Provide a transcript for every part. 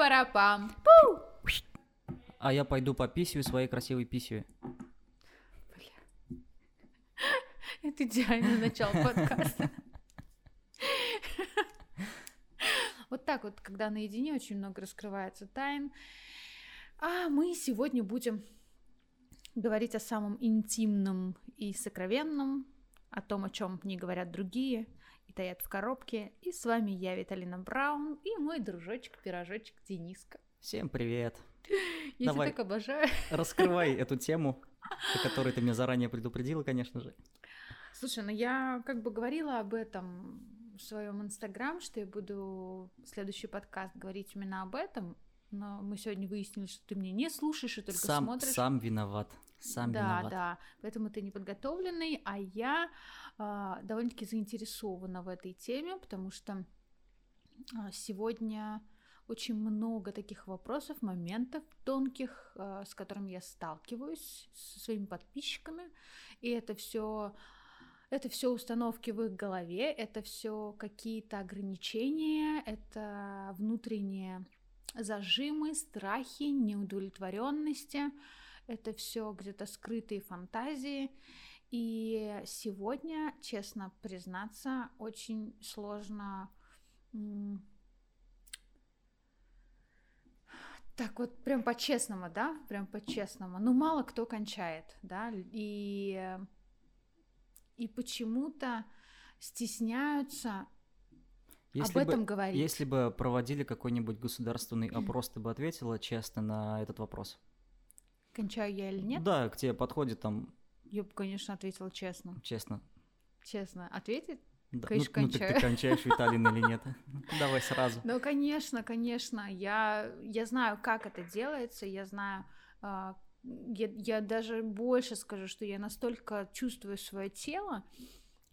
Пара-пам. А я пойду по писью своей красивой писью. Это идеальное начало подкаста. Вот так вот, когда наедине очень много раскрывается тайн. А мы сегодня будем говорить о самом интимном и сокровенном, о том, о чем не говорят другие и таят в коробке. И с вами я, Виталина Браун, и мой дружочек-пирожочек Дениска. Всем привет. Я Давай. тебя так обожаю. Раскрывай эту тему, о которой ты меня заранее предупредила, конечно же. Слушай, ну я как бы говорила об этом в своем инстаграм, что я буду следующий подкаст говорить именно об этом, но мы сегодня выяснили, что ты меня не слушаешь и только Сам, смотришь. сам виноват. Сам да, виноват. да, поэтому ты неподготовленный, а я а, довольно-таки заинтересована в этой теме, потому что а, сегодня очень много таких вопросов, моментов тонких, а, с которыми я сталкиваюсь со своими подписчиками, и это все это все установки в их голове, это все какие-то ограничения, это внутренние зажимы, страхи, неудовлетворенности, это все где-то скрытые фантазии. И сегодня, честно признаться, очень сложно так вот прям по-честному, да, прям по-честному. Ну, мало кто кончает, да, и, и почему-то стесняются Если об бы, этом говорить. Если бы проводили какой-нибудь государственный опрос, ты бы ответила честно на этот вопрос? Кончаю я или нет? Да, к тебе подходит там, Я бы, конечно, ответила честно. честно. Честно. Ответить? Да. Конечно, ну, ну, так кончаю. ты кончаешь, Виталин, или нет? Давай сразу. Ну, конечно, конечно. Я, я знаю, как это делается, я знаю... а, я, я даже больше скажу, что я настолько чувствую свое тело,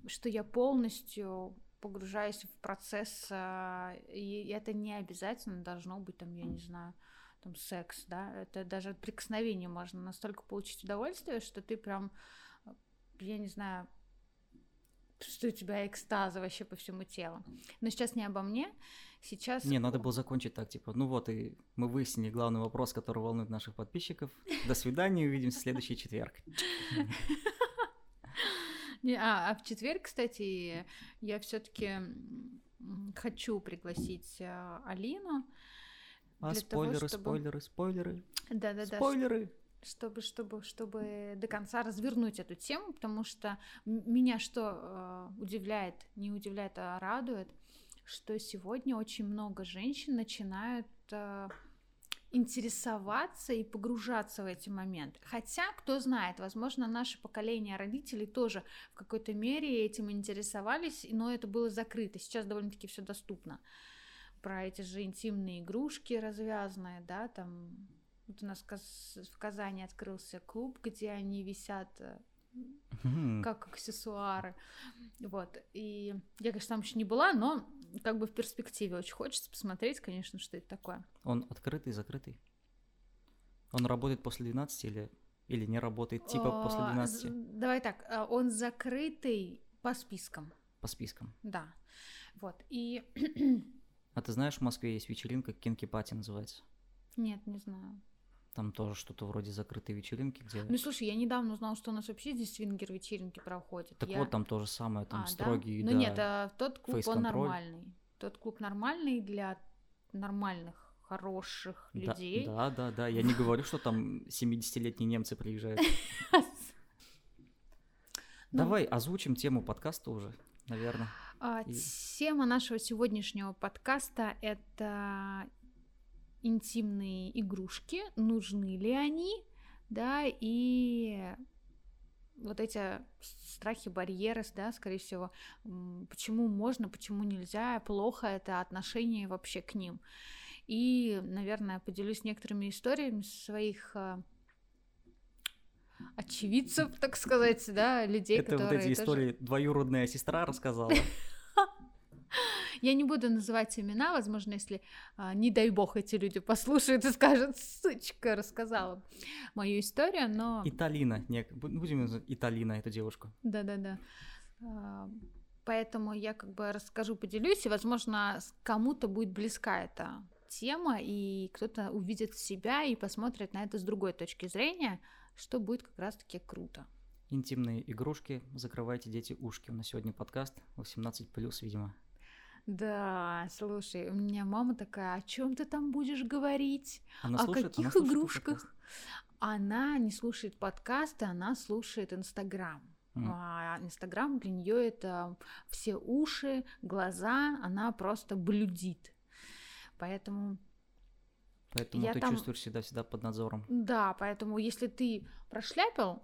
что я полностью погружаюсь в процесс, а, и это не обязательно должно быть там, я не знаю, там секс, да, это даже от прикосновения можно настолько получить удовольствие, что ты прям, а, я не знаю, что у тебя экстаза вообще по всему телу. Но сейчас не обо мне, сейчас... Не, надо было закончить так, типа, ну вот и мы выяснили главный вопрос, который волнует наших подписчиков. До свидания, увидимся в следующий четверг. А, а в четверг, кстати, я все-таки хочу пригласить а, Алину. А Для того, спойлеры, чтобы- спойлеры, спойлеры, Да-да-да. спойлеры. Чтобы, чтобы, чтобы до конца развернуть эту тему, потому что меня что э, удивляет, не удивляет, а радует, что сегодня очень много женщин начинают э, интересоваться и погружаться в эти моменты. Хотя, кто знает, возможно, наше поколение родителей тоже в какой-то мере этим интересовались, но это было закрыто. Сейчас довольно-таки все доступно. Про эти же интимные игрушки развязанные, да, там вот у нас в Каз- в Казани открылся клуб, где они висят э, как аксессуары. Вот. И я, конечно, там еще не была, но как бы в перспективе очень хочется посмотреть, конечно, что это такое. Он открытый, закрытый? Он работает после 12 или, или не работает, типа после А, 12 з- Давай так, а, он закрытый по спискам, по спискам? да. Вот. И А ты знаешь, в Москве есть вечеринка, Кинки Пати называется? нет, не знаю. Там тоже что-то вроде закрытой вечеринки, где... Ну слушай, я недавно узнала, что у нас вообще здесь свингер вечеринки проходят. Так Я- вот, там то же самое, там А, да? строгий, Ну да. нет, а тот клуб он нормальный. Тот клуб нормальный для нормальных, хороших Да, людей. Да, да, да. Я не говорю, что там 70-летние немцы приезжают. Ну, Давай озвучим тему подкаста уже, наверное. А, И- Тема нашего сегодняшнего подкаста — это интимные игрушки, нужны ли они, да, и вот эти страхи, барьеры, да, скорее всего, почему можно, почему нельзя, плохо это отношение вообще к ним. И, наверное, поделюсь некоторыми историями своих а, очевидцев, так сказать, да, людей, Это вот которые эти тоже- истории двоюродная сестра рассказала. Я не буду называть имена, возможно, если, а, не дай бог, эти люди послушают и скажут, сучка, рассказала мою историю, но... Италина. Не, бу- будем называть Италина, эту девушку. Да-да-да. А, Поэтому я как бы расскажу, поделюсь, и, возможно, кому-то будет близка эта тема, и кто-то увидит себя и посмотрит на это с другой точки зрения, что будет как раз-таки круто. Интимные игрушки, закрывайте дети ушки. У нас сегодня подкаст 18+, видимо. Да, слушай, у меня мама такая, о чем ты там будешь говорить? Она о слушает, каких она игрушках? Она не слушает подкасты, она слушает Инстаграм. А Инстаграм для нее это все уши, глаза, она просто блюдит. Поэтому, Поэтому Я ты там- чувствуешь себя всегда под надзором. да, поэтому если ты прошляпил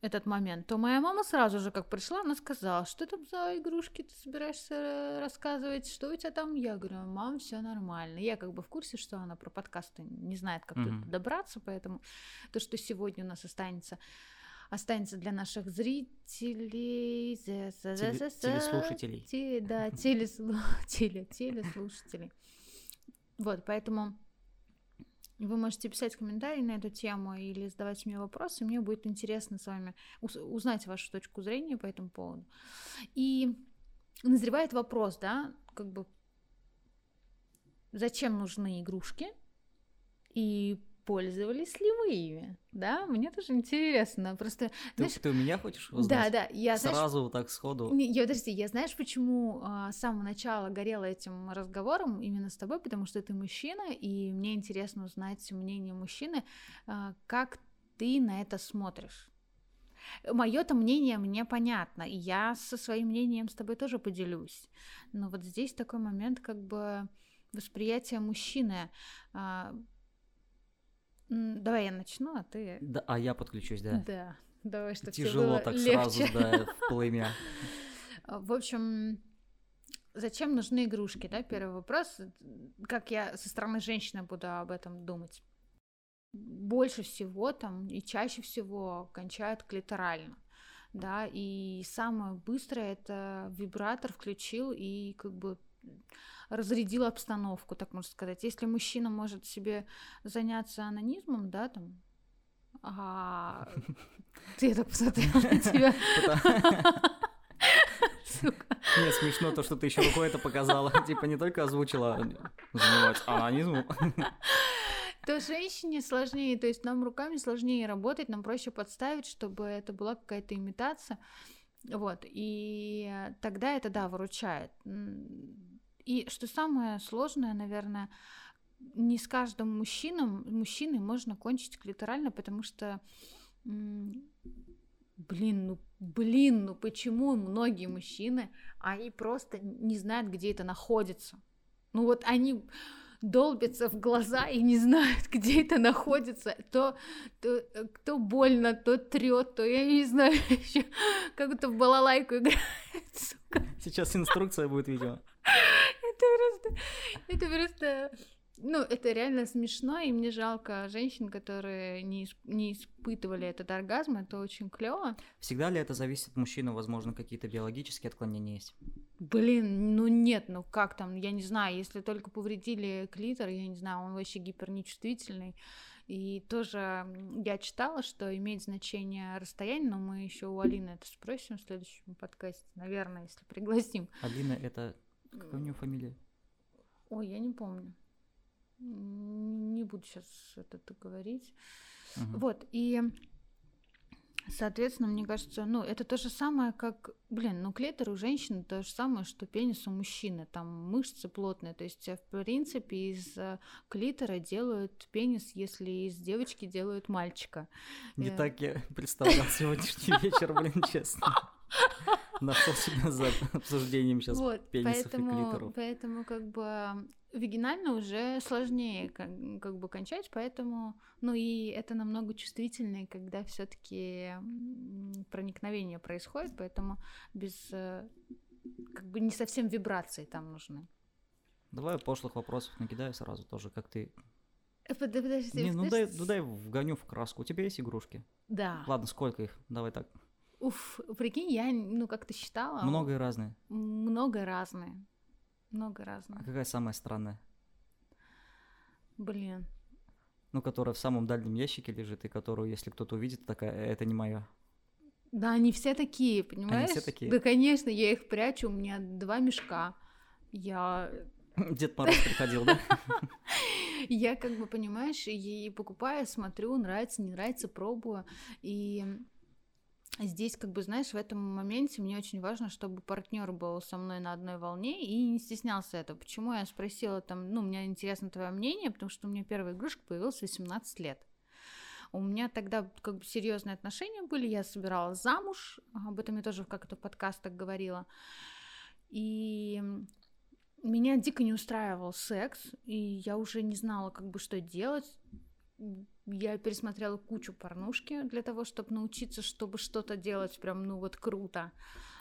этот момент, то моя мама сразу же, как пришла, она сказала, что там за игрушки ты собираешься э, рассказывать, что у тебя там? Я говорю, мам, все нормально. Я как бы в курсе, что она про подкасты не знает, как Мгм. тут добраться, поэтому то, что сегодня у нас останется, останется для наших зрителей, Теле- телеслушателей. те- да, телеслу- теле- телеслушателей. Вот, поэтому вы можете писать комментарии на эту тему или задавать мне вопросы. Мне будет интересно с вами уз- узнать вашу точку зрения по этому поводу. И назревает вопрос, да, как бы зачем нужны игрушки и пользовались ли вы ими, да? Мне тоже интересно. Просто, Ты, знаешь, ты у меня хочешь да, узнать? да, я знаешь, Сразу вот так сходу. не, я, подожди, я знаешь, почему а, с самого начала горела этим разговором именно с тобой, потому что ты мужчина, и мне интересно узнать мнение мужчины, а, как ты на это смотришь. Мое-то мнение мне понятно, и я со своим мнением с тобой тоже поделюсь. Но вот здесь такой момент, как бы восприятие мужчины. а, давай я начну, а ты. Да, а я подключусь, да. Да, давай, чтобы Тяжело так сразу, да, в племя. А, В общем, зачем нужны игрушки, да? Первый вопрос. Как я со стороны женщины буду об этом думать? Больше всего там и чаще всего кончают клиторально. Да, и самое быстрое это вибратор включил и как бы разрядил обстановку, так можно сказать. Если мужчина может себе заняться анонизмом, да, там, а... я так посмотрела на тебя. Сука. Нет, смешно то, что ты еще рукой это показала. Типа не только озвучила занимать анонизмом. То женщине сложнее, то есть нам руками сложнее работать, нам проще подставить, чтобы это была какая-то имитация. Вот, и тогда это, да, выручает. И что самое сложное, наверное, не с каждым мужчином, мужчиной можно кончить клиторально, потому что, блин, ну, блин, ну почему многие мужчины, они просто не знают, где это находится. Ну вот они долбятся в глаза и не знают, где это находится. То, то, э, то больно, то трет, то я не знаю, еще как будто в балалайку играет, сука. Сейчас инструкция будет, видео. Это просто, это просто, ну, это реально смешно, и мне жалко женщин, которые не, исп- не испытывали этот оргазм, это очень клево. Всегда ли это зависит от мужчины? Возможно, какие-то биологические отклонения есть? Блин, ну нет, ну как там, я не знаю, если только повредили клитор, я не знаю, он вообще гипернечувствительный. И тоже я читала, что имеет значение расстояние, но мы еще у Алины это спросим в следующем подкасте, наверное, если пригласим. Алина, это... Какая у нее фамилия? Ой, я не помню. Не буду сейчас это говорить. Мгм. Вот, и, соответственно, мне кажется, ну, это то же самое, как, блин, ну, клитор у женщины то же самое, что пенис у мужчины, там мышцы плотные, то есть, э, в принципе, из э, клитора делают пенис, если из девочки делают мальчика. Не Э. так я представлял сегодняшний вечер, блин, честно. Нашел себя за обсуждением сейчас вот, пенисов и поэтому, клиторов. поэтому, как бы, вагинально уже сложнее, как, как бы, кончать, поэтому, ну, и это намного чувствительнее, когда все таки проникновение происходит, поэтому без, э, как бы, не совсем вибрации там нужны. Давай пошлых вопросов накидаю сразу тоже, как ты... Э, под- Подожди, Не, ну дай, подожди. ну дай вгоню в краску. У тебя есть игрушки? Да. Ладно, сколько их? Давай так. Уф, прикинь, я, ну, как ты считала? Много и разные. Много разные. Много А разных. какая самая странная? Блин. Ну, которая в самом дальнем ящике лежит, и которую, если кто-то увидит, такая, «Э, это не мое. Да, они все такие, понимаешь? такие? Да, конечно, я их прячу, у меня два мешка. Я... Дед Мороз приходил, да? Я как бы, понимаешь, и покупаю, смотрю, нравится, не нравится, пробую. И здесь, как бы, знаешь, в этом моменте мне очень важно, чтобы партнер был со мной на одной волне и не стеснялся этого. Почему я спросила там, ну, мне интересно твое мнение, потому что у меня первая игрушка появилась в 18 лет. У меня тогда как бы серьезные отношения были, я собиралась замуж, об этом я тоже в как-то подкастах говорила. И меня дико не устраивал секс, и я уже не знала, как бы что делать. Я пересмотрела кучу порнушки для того, чтобы научиться, чтобы что-то делать прям, ну вот круто.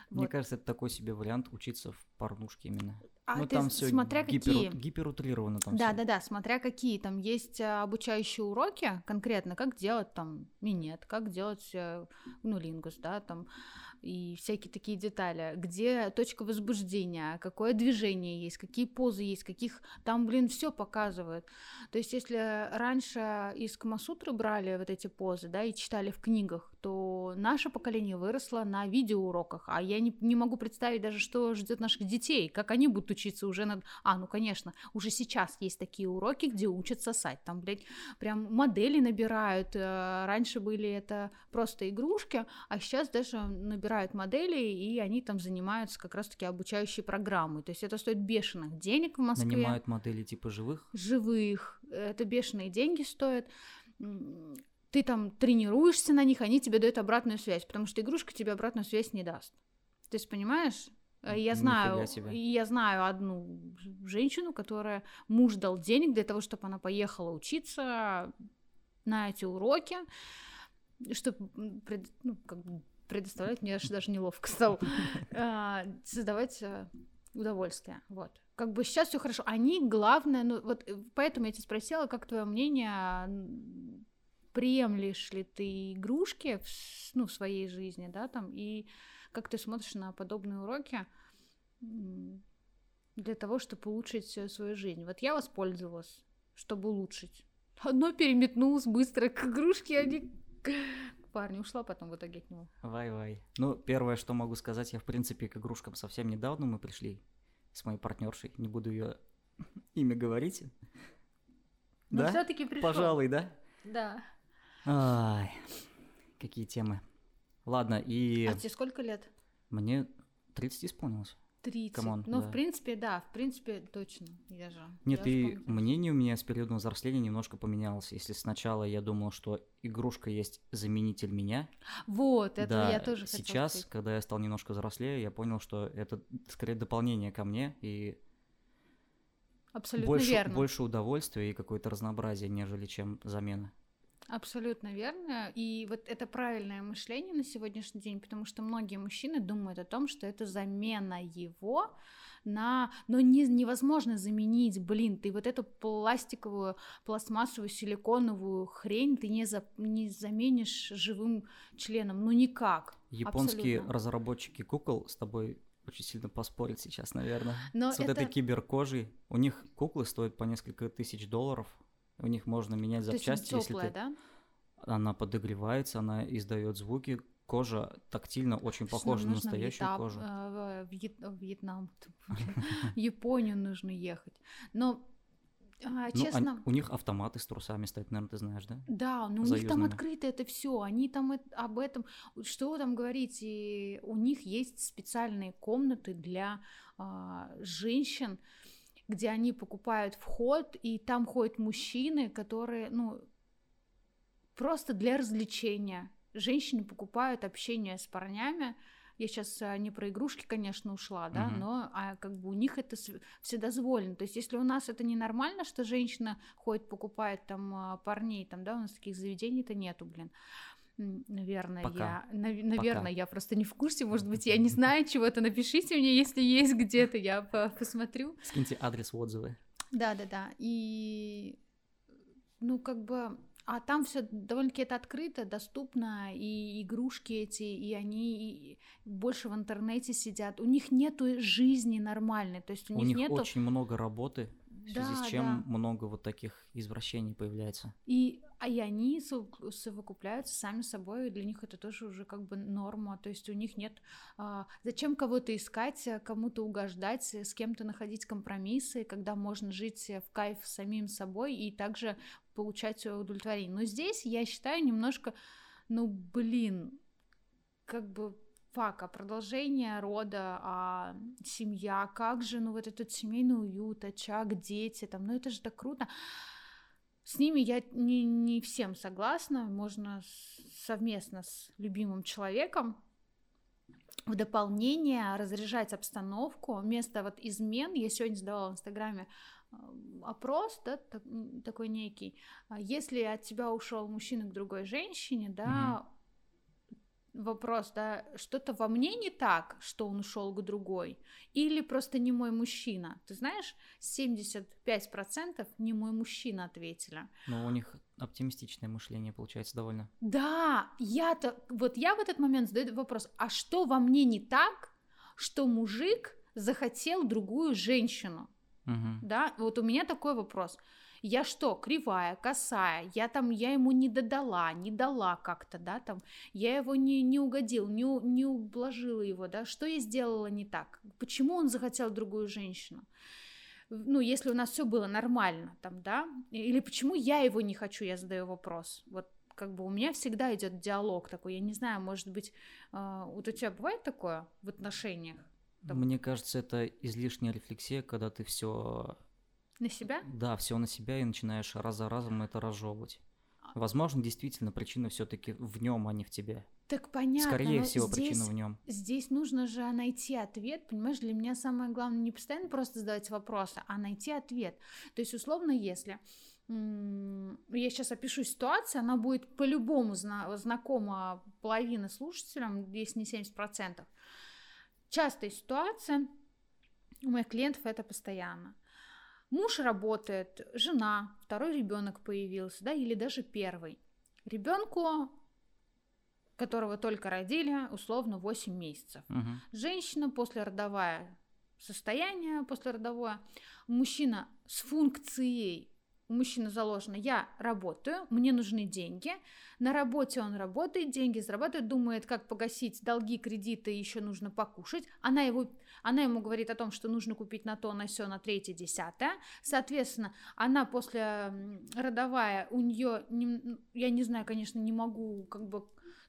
Мне Вот. кажется, это такой себе вариант учиться в порнушке именно. А ну, ты там все смотря какие. гиперутрировано там Да, всё. да, да, смотря какие. Там есть а, обучающие уроки конкретно, как делать там минет, как делать э, ну, лингус, да, там и всякие такие детали, где точка возбуждения, какое движение есть, какие позы есть, каких там, блин, все показывают. То есть, если раньше из Камасутры брали вот эти позы, да, и читали в книгах, то наше поколение выросло на видеоуроках, а я не, не могу представить даже, что ждет наших детей, как они будут учиться уже над... А, ну, конечно, уже сейчас есть такие уроки, где учат сосать, там, блядь, прям модели набирают, э, раньше были это просто игрушки, а сейчас даже набирают модели, и они там занимаются как раз-таки обучающей программой, то есть это стоит бешеных денег в Москве Нанимают модели типа живых. живых, это бешеные деньги стоят. Ты там тренируешься на них, они тебе дают обратную связь, потому что игрушка тебе обратную связь не даст. Ты есть понимаешь? Э, Я знаю, я знаю одну женщину, которая муж дал денег для того, чтобы она поехала учиться на эти уроки, чтобы ну, как бы предоставлять мне аж даже неловко стало а, создавать э, удовольствие. Вот. Как бы сейчас все хорошо. Они главное, ну вот э, поэтому я тебя спросила, как твое мнение, приемлешь ли ты игрушки в, ну, в своей жизни, да, там, и как ты смотришь на подобные уроки для того, чтобы улучшить свою жизнь. Вот я воспользовалась, чтобы улучшить. Одно переметнулось быстро к игрушке, а не к парню. Ушла потом в итоге от него. Вай-вай. Ну, первое, что могу сказать, я, в принципе, к игрушкам совсем недавно мы пришли с моей партнершей. Не буду ее имя говорить. Но да? все-таки пришел. Пожалуй, да? Да. Ай, какие темы. Ладно, и А тебе сколько лет? мне 30 исполнилось. 30. Come on, ну, да. в принципе, да, в принципе, точно. Я же. Нет, я и помню. мнение у меня с периодом взросления немножко поменялось. Если сначала я думал, что игрушка есть заменитель меня, Вот, это да, я тоже хотела сейчас, сказать. когда я стал немножко взрослее, я понял, что это скорее дополнение ко мне и Абсолютно больше, верно. больше удовольствия и какое-то разнообразие, нежели чем замена. Абсолютно верно. И вот это правильное мышление на сегодняшний день, потому что многие мужчины думают о том, что это замена его на... Но не, невозможно заменить, блин, ты вот эту пластиковую, пластмассовую, силиконовую хрень ты не, за, не заменишь живым членом, ну никак. Японские Абсолютно. разработчики кукол с тобой очень сильно поспорят сейчас, наверное. Но с вот это... этой киберкожей. У них куклы стоят по несколько тысяч долларов. У них можно менять То есть запчасти, если ты... да? Она подогревается, она издает звуки. Кожа тактильно очень похожа на настоящую Вьетнам, кожу. э, Вьет- Вьетнам, в Японию нужно ехать. Но, а, Ну, честно, у них автоматы с трусами стоят, наверное, ты знаешь, да? да, но у них там открыто это все, они там эт- об этом, что там говорить, и у них есть специальные комнаты для а, женщин, где они покупают вход, и там ходят мужчины, которые, ну, просто для развлечения. Женщины покупают общение с парнями. Я сейчас не про игрушки, конечно, ушла, да, Мгм. но а, как бы у них это вседозволено. То есть, если у нас это ненормально, что женщина ходит, покупает там а, парней, там, да, у нас таких заведений-то нету, блин. Наверное, Пока. я, нав- наверное, Пока. я просто не в курсе, может быть, я не знаю чего-то. Напишите мне, если есть где-то, я по- посмотрю. Скиньте адрес отзывы. Да, да, да. И ну, как бы. А там все довольно-таки это открыто, доступно, и игрушки эти, и они больше в интернете сидят. У них нету жизни нормальной, то есть у, У них них нету. очень много работы. В связи Да, с чем да. много вот таких извращений появляется. И, а и они сов- совокупляются сами собой, и для них это тоже уже как бы норма, то есть у них нет... а, зачем кого-то искать, а, кому-то угождать, э, с кем-то находить компромиссы, когда можно жить э, в кайф с самим собой и также получать удовлетворение. Но здесь, я считаю, немножко, ну, блин, как бы фак, а продолжение рода, а семья, как же, ну, вот этот семейный уют, очаг, дети, там, ну, это же так круто. С ними я не, не всем согласна, можно совместно с любимым человеком в дополнение разряжать обстановку, вместо вот измен, я сегодня задавала в Инстаграме э, опрос, да, такой некий, А если от тебя ушел мужчина к другой женщине, да, вопрос, да, что-то во мне не так, что он ушел к другой, или просто не мой мужчина. Ты знаешь, 75% не мой мужчина ответили. Но у них оптимистичное мышление получается довольно. Да, я-то, вот я в этот момент задаю вопрос, а что во мне не так, что мужик захотел другую женщину? Мгм. Да, вот у меня такой вопрос. Я что, кривая, косая, я там, я ему не додала, не дала как-то, да, там, я его не, не угодил, не, не ублажила его, да, что я сделала не так? Почему он захотел другую женщину? Ну, если у нас все было нормально, там, да, или почему я его не хочу, я задаю вопрос. Вот как бы у меня всегда идет диалог такой, я не знаю, может быть, а, вот у тебя бывает такое в отношениях Там- Мне кажется, это излишняя рефлексия, когда ты все, на себя? да, все на себя и начинаешь раз за разом это разжевывать. А Возможно, действительно причина все-таки в нем, а не в тебе. Так понятно. Скорее всего, здесь... причина в нем. Здесь нужно же найти ответ, понимаешь, для меня самое главное не постоянно просто задавать вопросы, а найти ответ. То есть, условно, если я сейчас опишу ситуацию, она будет по-любому зна- знакома половина слушателям, если не 70%. Частая ситуация, у моих клиентов это постоянно. Муж работает, жена, второй ребенок появился, да, или даже первый. Ребенку, которого только родили, условно 8 месяцев. Мгм. Женщина послеродовое состояние, послеродовое. Мужчина с функцией, у мужчины заложено, я работаю, мне нужны деньги. На работе он работает, деньги зарабатывает, думает, как погасить долги, кредиты, еще нужно покушать. Она, его, она ему говорит о том, что нужно купить на то, на все, на третье, десятое. Соответственно, она после родовая, у нее, я не знаю, конечно, не могу как бы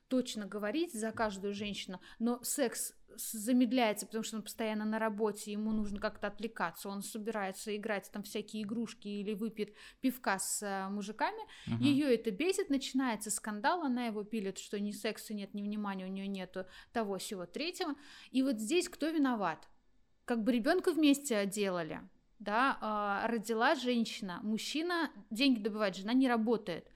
точно говорить за каждую женщину, но секс замедляется, потому что он постоянно на работе, ему нужно как-то отвлекаться, он собирается играть там всякие игрушки или выпьет пивка с э, мужиками, Мгм. ее это бесит, начинается скандал, она его пилит, что ни секса нет, ни внимания у нее нету того всего третьего, и вот здесь кто виноват? Как бы ребенка вместе делали, да, а, родила женщина, мужчина деньги добывает, жена не работает,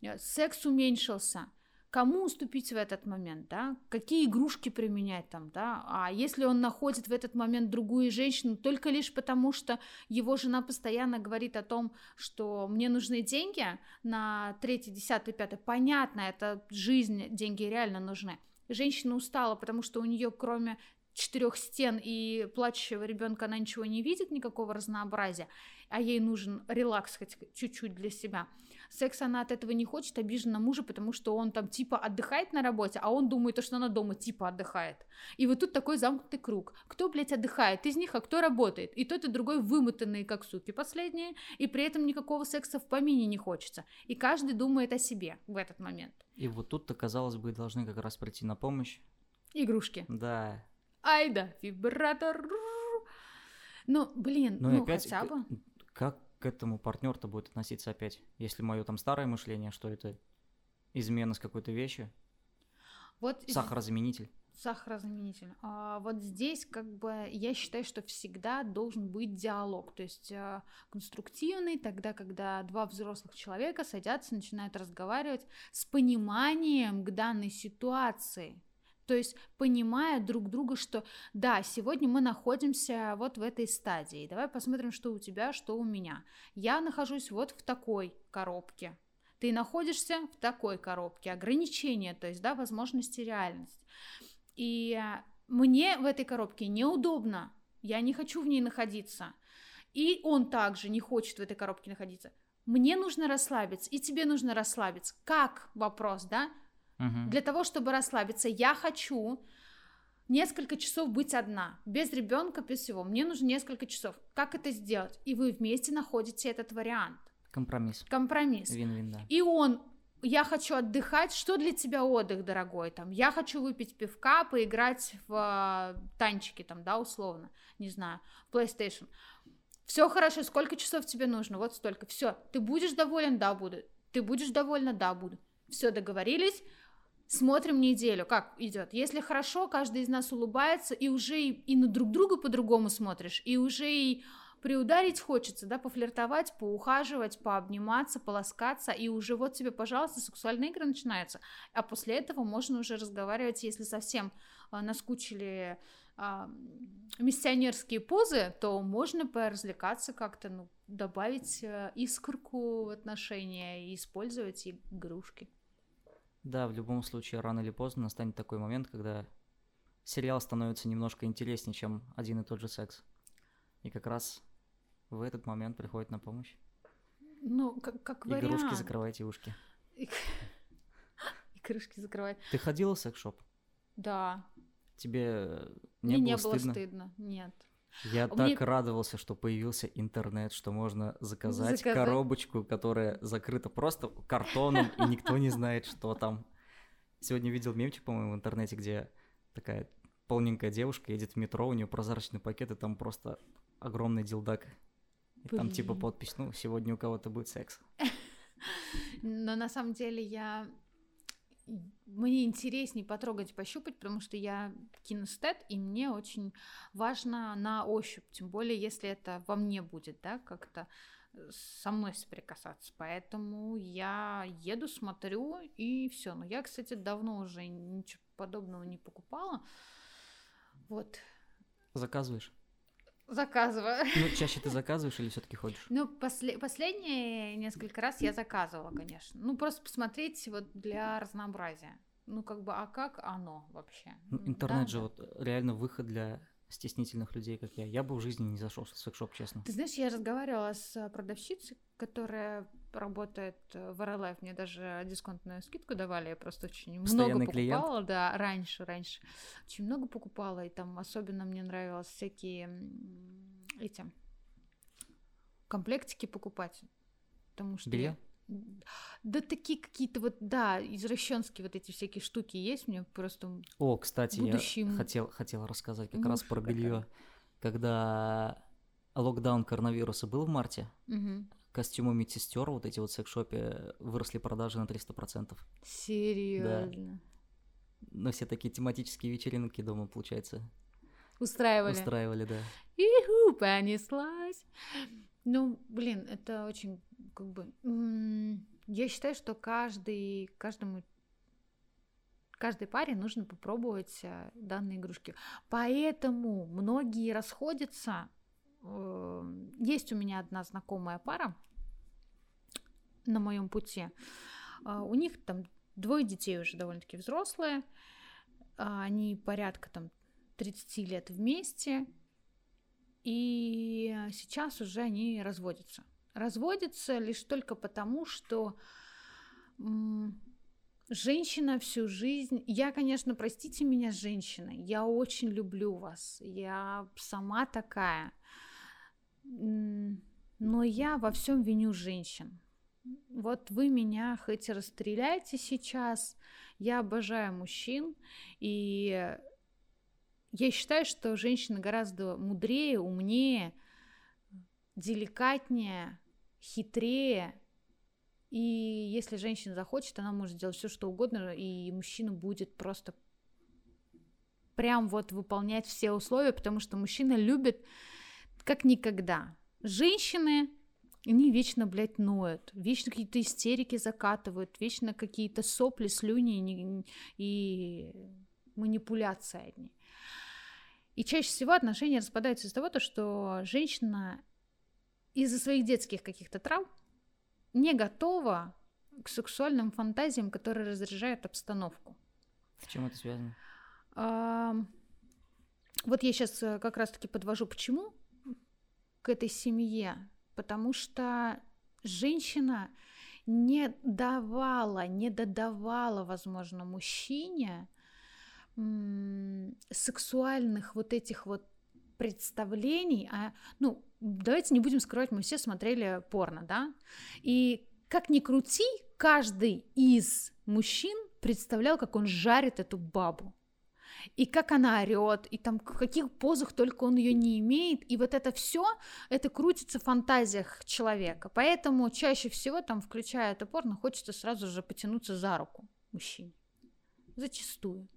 Э, секс уменьшился, кому уступить в этот момент, да, какие игрушки применять там, да, а если он находит в этот момент другую женщину только лишь потому, что его жена постоянно говорит о том, что мне нужны деньги на третий, десятый, пятый, понятно, это жизнь, деньги реально нужны. Женщина устала, потому что у нее кроме четырех стен и плачущего ребенка она ничего не видит, никакого разнообразия, а ей нужен релакс хоть чуть-чуть для себя. Секс она от этого не хочет, обижена на мужа, потому что он там типа отдыхает на работе, а он думает, что она дома типа отдыхает. И вот тут такой замкнутый круг. Кто, блядь, отдыхает из них, а кто работает? И тот, и другой вымотанные, как суки последние, и при этом никакого секса в помине не хочется. И каждый думает о себе в этот момент. И вот тут-то, казалось бы, должны как раз прийти на помощь. Игрушки. Да. Ай да, вибратор. Ну, блин, Ну ну, опять, хотя бы. как к этому партнер-то будет относиться опять? Если мое там старое мышление, что это измена с какой-то вещи, Вот сахарозаменитель. Сахарозаменитель. А, вот здесь как бы я считаю, что всегда должен быть диалог, то есть а, конструктивный, тогда, когда два взрослых человека садятся, начинают разговаривать с пониманием к данной ситуации. То есть понимая друг друга, что да, сегодня мы находимся вот в этой стадии. Давай посмотрим, что у тебя, что у меня. Я нахожусь вот в такой коробке. Ты находишься в такой коробке. Ограничения, то есть, да, возможности реальность. И мне в этой коробке неудобно. Я не хочу в ней находиться. и он также не хочет в этой коробке находиться. Мне нужно расслабиться, и тебе нужно расслабиться. Как вопрос, да? Мгм. Для того, чтобы расслабиться, я хочу несколько часов быть одна, без ребенка, без всего. Мне нужно несколько часов. Как это сделать? И вы вместе находите этот вариант. Компромисс. Компромисс. Вин-вин, да. И он, я хочу отдыхать, что для тебя отдых, дорогой? Там, я хочу выпить пивка, поиграть в а, танчики, там, да, условно, не знаю, в PlayStation. Все хорошо, сколько часов тебе нужно? Вот столько. Все, ты будешь доволен? Да, буду. Ты будешь довольна? Да, буду. Все, договорились. Смотрим неделю, как идет. Если хорошо, каждый из нас улыбается, и уже и, и на друг друга по-другому смотришь, и уже и приударить хочется, да, пофлиртовать, поухаживать, пообниматься, поласкаться, и уже вот тебе, пожалуйста, сексуальные игры начинаются. А после этого можно уже разговаривать, если совсем а, наскучили а, миссионерские позы, то можно поразвлекаться как-то, ну, добавить э, искорку в отношения и использовать игрушки. Да, в любом случае, рано или поздно настанет такой момент, когда сериал становится немножко интереснее, чем один и тот же секс. И как раз в этот момент приходит на помощь. Ну, как, как Игрушки вариант. закрывайте ушки. Игрушки закрывать. Ты ходила в секс-шоп? Да. Тебе э, не Мне было не стыдно? было стыдно. Нет. Я А так мне- радовался, что появился интернет, что можно заказать, Заказать. коробочку, которая закрыта просто картоном, и никто не знает, что там. Сегодня видел мемчик, по-моему, в интернете, где такая полненькая девушка едет в метро, у нее прозрачный пакет, и там просто огромный дилдак. И там типа Блин. подпись, ну, сегодня у кого-то будет секс. Но на самом деле я... Мне интереснее потрогать, пощупать, потому что я кинестет, и мне очень важно на ощупь, тем более, если это во мне будет, да, как-то э, со мной соприкасаться. Поэтому я еду, смотрю, и все. Но я, кстати, давно уже ничего подобного не покупала. Вот, Заказываешь? Заказываю. Ну, чаще ты заказываешь или все-таки ходишь? Ну, после- последние несколько раз я заказывала, конечно. Ну, просто посмотреть вот для разнообразия. Ну, как бы, а как оно вообще? Ну, интернет да, же да. вот реально выход для стеснительных людей, как я. Я бы в жизни не зашел в секс-шоп, честно. Ты знаешь, я разговаривала с э, продавщицей, которая работает э, в РЛФ. Мне даже дисконтную скидку давали. Я просто очень много покупала. клиент? Да, раньше, раньше. Очень много покупала. И там особенно мне нравилось всякие эти комплектики покупать. Потому что... Белье? Да такие какие-то вот, да, извращенские вот эти всякие штуки есть, мне просто... О, кстати, Будущий я хотел, хотел рассказать как муж раз про белье. Когда локдаун коронавируса был в марте, Мгм. Костюмы медсестер вот эти вот в секс-шопе выросли продажи на 300%. Серьезно. Но все такие тематические вечеринки дома, получается, Устраивали. устраивали, да. Иху, понеслась. Ну, блин, это очень, как бы... Я считаю, что каждый, каждому каждой паре нужно попробовать э, данные игрушки. Поэтому многие расходятся. Э, Есть у меня одна знакомая пара на моем пути. А, У них там двое детей уже довольно-таки взрослые. А, Они порядка там 30 лет вместе. И сейчас уже они разводятся. Разводятся лишь только потому, что женщина всю жизнь... Я, конечно, простите меня, женщина, я очень люблю вас, я сама такая. Но я во всем виню женщин. Вот вы меня хоть расстреляйте сейчас, я обожаю мужчин, и я считаю, что женщина гораздо мудрее, умнее, деликатнее, хитрее. И если женщина захочет, она может сделать все, что угодно, и мужчина будет просто прям вот выполнять все условия, потому что мужчина любит как никогда. Женщины, они вечно, блядь, ноют, вечно какие-то истерики закатывают, вечно какие-то сопли, слюни и манипуляции одни. И чаще всего отношения распадаются из-за того, то, что женщина из-за своих детских каких-то травм не готова к сексуальным фантазиям, которые разряжают обстановку. С чем это связано? Ам, Вот я сейчас как раз-таки подвожу, почему. К этой семье, потому что женщина не давала, не додавала, возможно, мужчине сексуальных вот этих вот представлений, а, ну, давайте не будем скрывать, мы все смотрели порно, да, и как ни крути, каждый из мужчин представлял, как он жарит эту бабу и как она орет, и там в каких позах только он ее не имеет, и вот это все, это крутится в фантазиях человека, поэтому чаще всего там, включая это порно, хочется сразу же потянуться за руку мужчине, зачастую.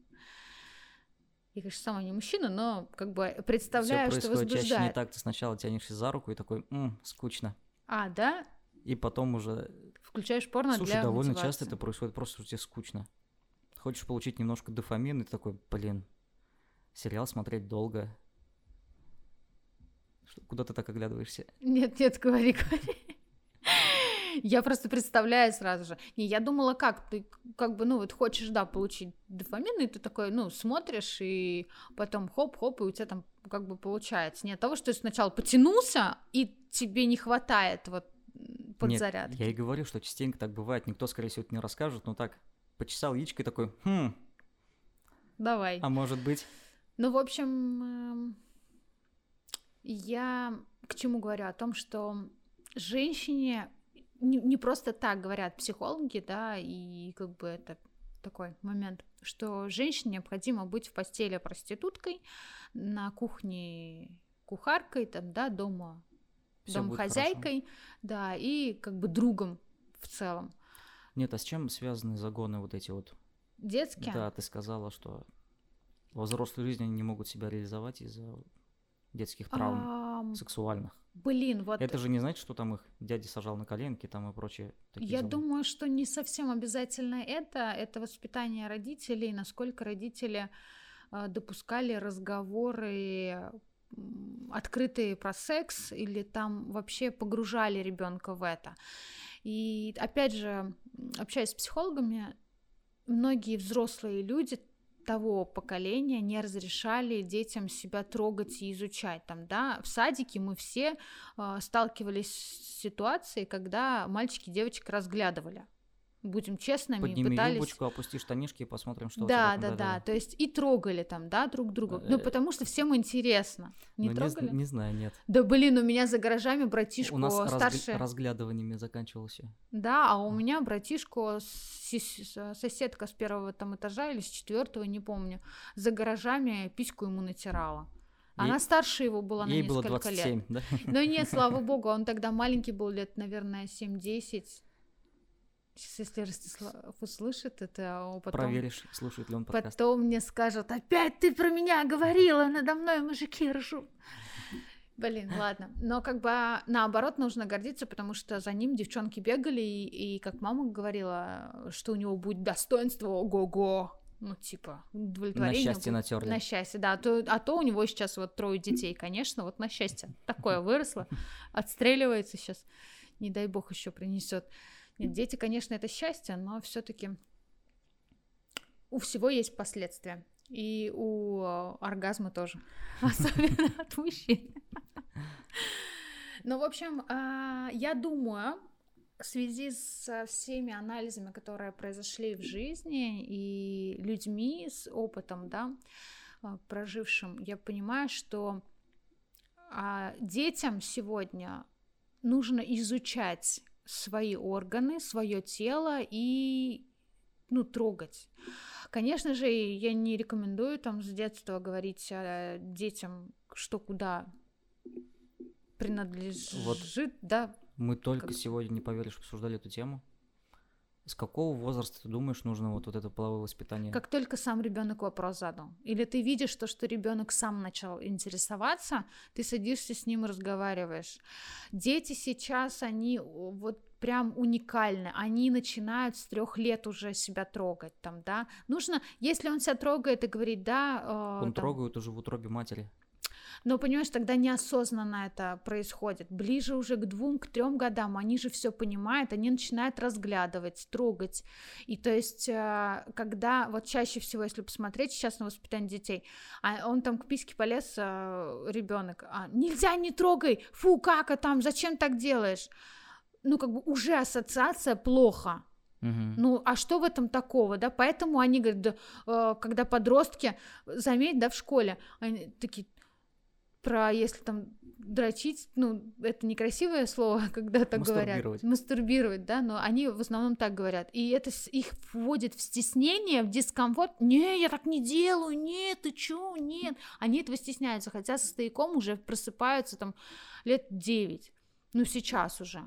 Я, конечно, сама не мужчина, но как бы представляю, Всё что происходит чаще не возбуждает. так, ты сначала тянешься за руку и такой, «М, скучно. А, да? И потом уже... Включаешь порно Слушай, для довольно мотивации. часто это происходит просто, что тебе скучно. Хочешь получить немножко дофамина, и ты такой, блин, сериал смотреть долго. Что- Куда ты так оглядываешься? Нет, нет, говори, говори. Я просто представляю сразу же. Не, я думала, как ты, как бы, ну, вот хочешь, да, получить дофамин, и ты такой, ну, смотришь, и потом хоп-хоп, и у тебя там как бы получается. Не от того, что ты сначала потянулся, и тебе не хватает вот подзарядки. Нет, я и говорю, что частенько так бывает. Никто, скорее всего, это не расскажет, но так почесал яичко и такой, хм, Давай. а может быть... Ну, в общем, эм, я к чему говорю? О том, что женщине не, не просто так говорят психологи, да, и как бы это такой момент, что женщине необходимо быть в постели проституткой, на кухне кухаркой, там, да, дома всё домохозяйкой, да, и как бы другом в целом. Нет, а с чем связаны загоны вот эти вот? Детские? Да, ты сказала, что во взрослой жизни они не могут себя реализовать из-за детских травм Ам, сексуальных. блин, вот Это же не значит, что там их дядя сажал на коленки там и прочее. такие Я дела. думаю, что не совсем обязательно это. Это воспитание родителей, насколько родители э, допускали разговоры открытые про секс или там вообще погружали ребенка в это. И опять же, общаясь с психологами, многие взрослые люди того поколения не разрешали детям себя трогать и изучать. Там, да, в садике мы все э, сталкивались с ситуацией, когда мальчики девочек разглядывали. Будем честными, Подними пытались... юбочку, опусти штанишки и посмотрим, что у да, тебя да, там, да, то есть и трогали там, да, друг друга. Э, Ну, потому что всем интересно. Не Ну, трогали? Не, знаю, нет. Да блин, у меня за гаражами братишку У нас разгля- старше. разглядываниями заканчивался. Да, а у меня братишку соседка с первого там этажа или с четвертого, не помню, за гаражами письку ему натирала. Она Ей- старше его была на Ей было несколько лет. 27, да? Но нет, слава богу, он тогда маленький был, лет, наверное, 7-10. Сейчас, если Ростислав услышит это, а потом... Проверишь, слушает ли он подкаст. Потом мне скажут, опять ты про меня говорила, надо мной мужики ржут. Блин, ладно. Но как бы а, наоборот нужно гордиться, потому что за ним девчонки бегали, и, и как мама говорила, что у него будет достоинство, ого-го. Ну, типа, удовлетворение. На счастье натерли. На счастье, да. А то, а то у него сейчас вот трое детей, конечно, вот на счастье. Такое выросло, отстреливается сейчас. Не дай бог еще принесет. Нет, дети, конечно, это счастье, но все-таки у всего есть последствия. И у э, оргазма тоже. Особенно от мужчин. Ну, в общем, а, я думаю, в связи со всеми анализами, которые произошли в жизни и людьми с опытом, да, а, прожившим, я понимаю, что а, детям сегодня нужно изучать свои органы, свое тело и ну, трогать. Конечно же, я не рекомендую там с детства говорить э, детям, что куда принадлежит, да. Мы только как- сегодня, не поверишь, обсуждали эту тему. С какого возраста, ты думаешь, нужно вот, вот это половое воспитание? Как только сам ребенок вопрос задал, или ты видишь то, что ребенок сам начал интересоваться, ты садишься с ним и разговариваешь. Дети сейчас, они вот прям уникальны, они начинают с трех лет уже себя трогать, там, да. Нужно, если он себя трогает и говорит, да, э, Он там, трогает уже в утробе матери. Но понимаешь, тогда неосознанно это происходит. Ближе уже к двум, к трем годам они же все понимают, они начинают разглядывать, трогать. И то есть, э, когда вот чаще всего, если посмотреть сейчас на воспитание детей, а он там к письке полез, э, ребенок, а, нельзя, не трогай, фу, как а там, зачем так делаешь? Ну, как бы уже ассоциация плохо. Мгм. Ну, а что в этом такого, да? Поэтому они говорят, да, э, когда подростки, заметь, да, в школе, они такие про, если там дрочить, ну, это некрасивое слово, когда так говорят. Мастурбировать. Мастурбировать, да, но они в основном так говорят. И это их вводит в стеснение, в дискомфорт. Не, я так не делаю, нет, ты чё, нет. Они этого стесняются, хотя со стояком уже просыпаются там лет 9. Ну, сейчас уже.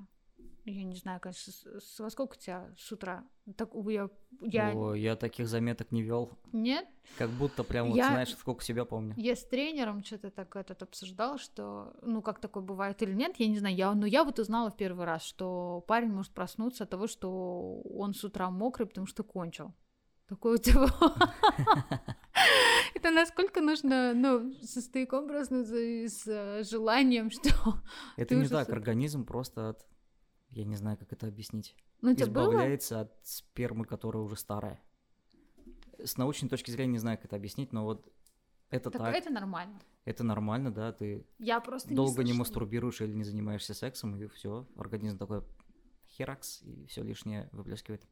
Я не знаю, конечно, с, во сколько у тебя с утра? Так, я, я... О, я таких заметок не вел. Нет? Как будто прям вот Я- знаешь, сколько себя помню. Я с тренером что-то так этот обсуждал, что, ну, как такое бывает или нет, я не знаю, я, но я вот узнала в первый раз, что парень может проснуться от того, что он с утра мокрый, потому что кончил. Такое у тебя. Это насколько нужно, ну, со стояком проснуться и с э, желанием, что... Это не так, организм просто от... Я не знаю, как это объяснить. Ну, у тебя было? Избавляется от спермы, которая уже старая. С научной точки зрения не знаю, как это объяснить, но вот это Так так, это нормально. это нормально, да, ты Я просто долго не слышала. мастурбируешь или не занимаешься сексом, и все, организм такой херакс, и все лишнее выплескивает.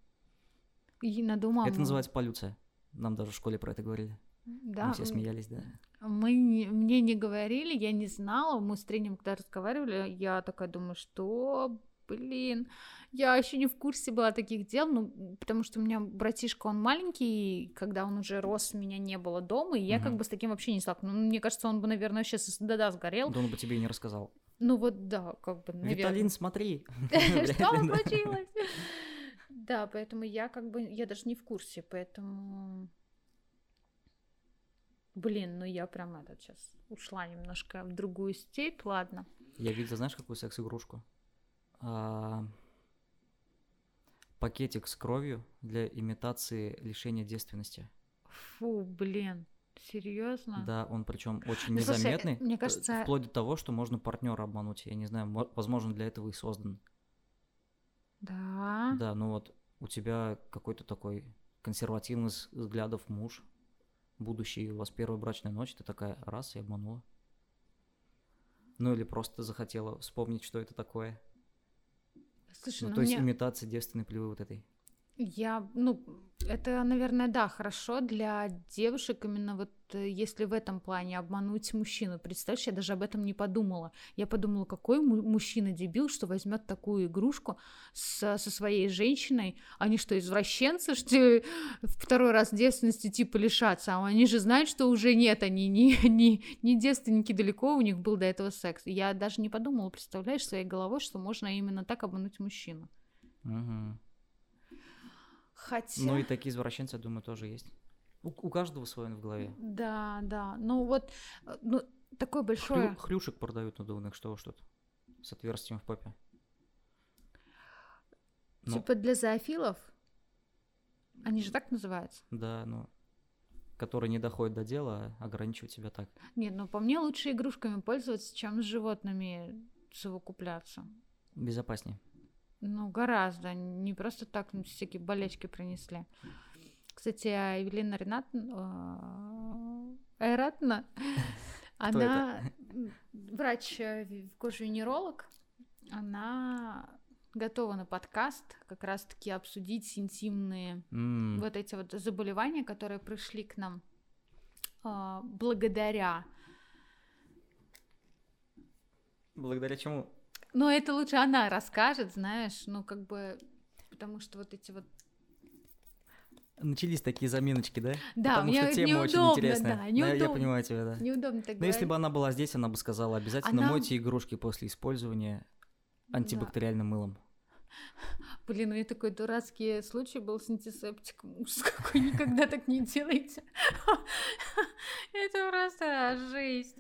И надумала. Это называется полюция. Нам даже в школе про это говорили. Да, Мы все смеялись, да. Мы не- мне не говорили, я не знала. Мы с тренером, когда разговаривали, я такая думаю, что, блин, я еще не в курсе была таких дел, ну, потому что у меня братишка, он маленький, и когда он уже рос, меня не было дома, и я как Мгм. бы с таким вообще не столкнулась. Ну, мне кажется, он бы, наверное, сейчас да-да сгорел. Да он бы тебе и не рассказал. Ну вот да, как бы, наверное. Виталин, смотри. Что случилось? Да, поэтому я как бы, я даже не в курсе, поэтому... Блин, ну я прям этот сейчас ушла немножко в другую степь, ладно. Я видел, знаешь, какую секс-игрушку? А, Пакетик с кровью для имитации лишения девственности. Фу, блин, серьезно? Да, он причем очень Ну, слушай, незаметный. мне э, кажется- Вплоть до того, что можно партнера обмануть. Я не знаю, мо- возможно, для этого и создан. Да. Да, ну вот у тебя какой-то такой консервативный взглядов муж, будущий, у вас первая брачная ночь, ты такая, раз, и обманула. Ну или просто захотела вспомнить, что это такое. Слушай, Ну, ну, то есть имитация девственной плевы вот этой. Я, ну, это, наверное, да, хорошо для девушек именно вот э, если в этом плане обмануть мужчину. Представляешь, я даже об этом не подумала. Я подумала, какой му- мужчина дебил, что возьмет такую игрушку со, со своей женщиной. Они что, извращенцы, что второй раз девственности типа лишаться? А они же знают, что уже нет, они не, не, не девственники далеко, у них был до этого секс. Я даже не подумала, представляешь, своей головой, что можно именно так обмануть мужчину. Мгм. Хотя... Ну и такие извращенцы, я думаю, тоже есть. У, у каждого свое в голове. Да, да. Ну вот, э, ну, такое большое. Хрю- хрюшек продают надувных, что уж тут. С отверстием в попе. Ну, Типа для зоофилов. Они же так называются. да, ну, которые не доходят до дела, а ограничивают себя так. Нет, ну по мне лучше игрушками пользоваться, чем с животными совокупляться. Безопаснее. Ну, гораздо. Не просто так ну, всякие болячки принесли. Кстати, а Евелина Ренатовна, Айратовна, она м, врач, э, она готова на подкаст как раз-таки обсудить интимные вот эти вот заболевания, которые пришли к нам а, благодаря. Благодаря чему? Но это лучше она расскажет, знаешь, ну как бы, потому что вот эти вот Начались такие заминочки, да? Да, Потому мне что тема очень неудобно, интересная. да, я- я, неудобно. понимаю тебя, да. неудобно так Но если бы говорить. она была здесь, она бы сказала, обязательно Она- мойте игрушки после использования антибактериальным мылом. Блин, у меня такой дурацкий случай был с антисептиком. Ужас какой, никогда так не делайте. Это просто жесть.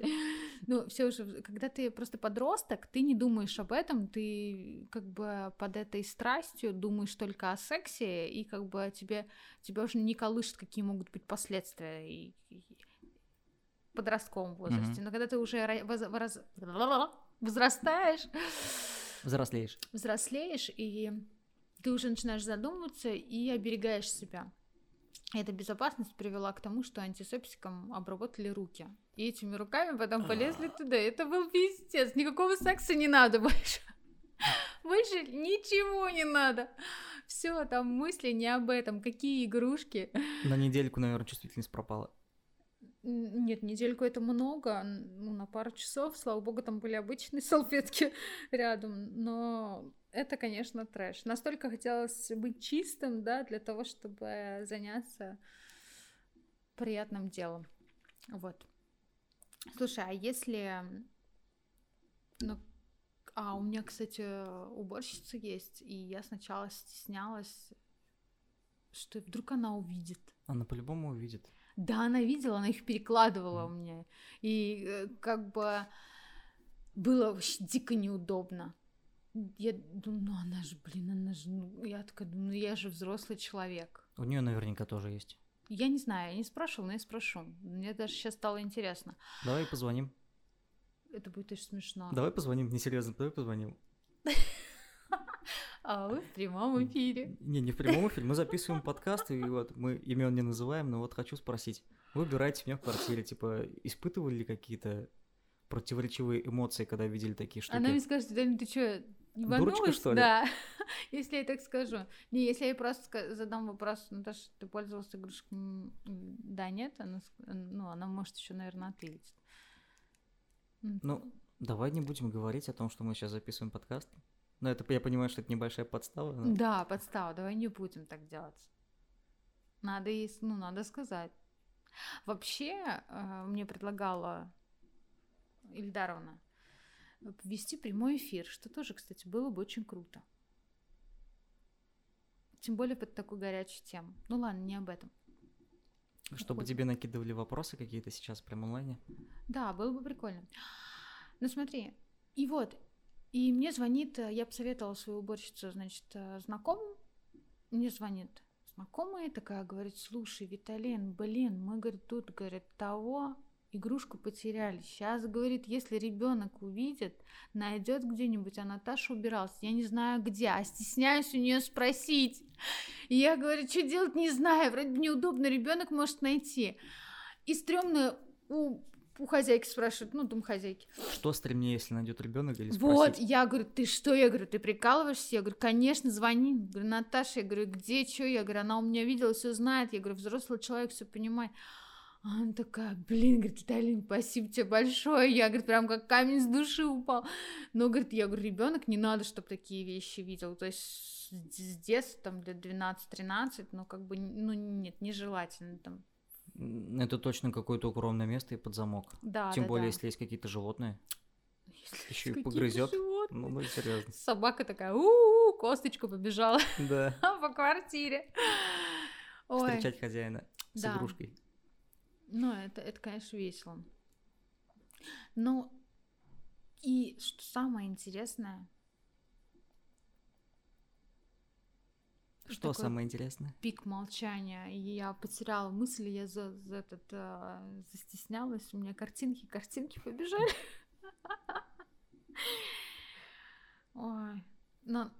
Ну, все уже, когда ты просто подросток, ты не думаешь об этом, ты как бы под этой страстью думаешь только о сексе, и как бы тебе, тебя уже не колышет, какие могут быть последствия. И- и- подростковом возрасте, но когда ты уже воз- возрастаешь, Взрослеешь. взрослеешь, и ты уже начинаешь задумываться и оберегаешь себя. Эта безопасность привела к тому, что антисептиком обработали руки. И этими руками потом полезли туда. Это был пиздец. Никакого секса не надо больше. Больше ничего не надо. Все, там мысли не об этом. Какие игрушки. На недельку, наверное, чувствительность пропала. Нет, недельку это много, ну, на пару часов, слава богу, там были обычные салфетки рядом, но это, конечно, трэш. Настолько хотелось быть чистым, да, для того, чтобы заняться приятным делом. Вот. Слушай, а если... Ну, а у меня, кстати, уборщица есть, и я сначала стеснялась, что вдруг она увидит. Она по-любому увидит. Да, она видела, она их перекладывала у меня. И э, как бы было вообще дико неудобно. Я думаю, ну она же, блин, она же, ну, я такая думаю, ну я же взрослый человек. У нее наверняка тоже есть. Я не знаю, я не спрашивала, но я спрошу. Мне даже сейчас стало интересно. Давай позвоним. Это будет очень смешно. Давай позвоним, несерьезно, давай позвоним. А вы в прямом эфире. Не, не в прямом эфире, мы записываем подкаст, и вот мы имен не называем, но вот хочу спросить. Вы убираете меня в квартире, типа, испытывали ли какие-то противоречивые эмоции, когда видели такие штуки? Она мне скажет, Далин, ты что, Дурочка, что ли? Да, если я так скажу. Не, если я просто задам вопрос, Наташа, ты пользовалась игрушкой? М, Да, нет, она, ну, она может еще, наверное, ответить. Ну, давай не будем говорить о том, что мы сейчас записываем подкаст. Но это, я понимаю, что это небольшая подстава. но- Да, подстава, давай не будем так делать. Надо с- ну, надо сказать. Вообще, э, мне предлагала Ильдаровна ввести прямой эфир, что тоже, кстати, было бы очень круто. Тем более под такую горячую тему. Ну ладно, не об этом. Чтобы тебе накидывали вопросы какие-то сейчас прям онлайне. Да, было бы прикольно. Ну смотри, и вот, и мне звонит, э, я посоветовала свою уборщицу, значит, э, знакомым, мне звонит знакомая такая, говорит, слушай, Виталин, блин, мы, говорит, тут, говорит, того игрушку потеряли. Сейчас, говорит, если ребенок увидит, найдет где-нибудь, а Наташа убиралась. Я не знаю где, а стесняюсь у нее спросить. И я говорю, что делать, не знаю. Вроде бы неудобно, ребенок может найти. И стрёмно у, у хозяйки спрашивают, ну, домохозяйки. Что стремнее, если найдет ребенок или Вот, спросить? я говорю, ты что? Я говорю, ты прикалываешься? Я говорю, конечно, звони. Говорю, Наташа, я говорю, где, что? Я говорю, она у меня видела, все знает. Я говорю, взрослый человек все понимает. А она такая, блин, говорит, Виталин, спасибо тебе большое. Я, говорит, прям как камень с души упал. Но, говорит, я говорю, ребенок не надо, чтобы такие вещи видел. То есть с детства, там, лет 12-13, ну, как бы, ну, нет, нежелательно там. Это точно какое-то укромное место и под замок. Да, Тем да, более, да. если есть какие-то животные. Если еще и погрызет. животные. Ну, ну серьезно. Собака такая, у-у-у, косточку побежала. Да. по квартире. Ой, Встречать хозяина с Да. игрушкой. Ну это, это, конечно, весело. Ну, и что самое интересное, Что самое интересное? пик молчания, и я потеряла мысль, я за, за этот, а, застеснялась, у меня картинки, картинки побежали. Ой, ну,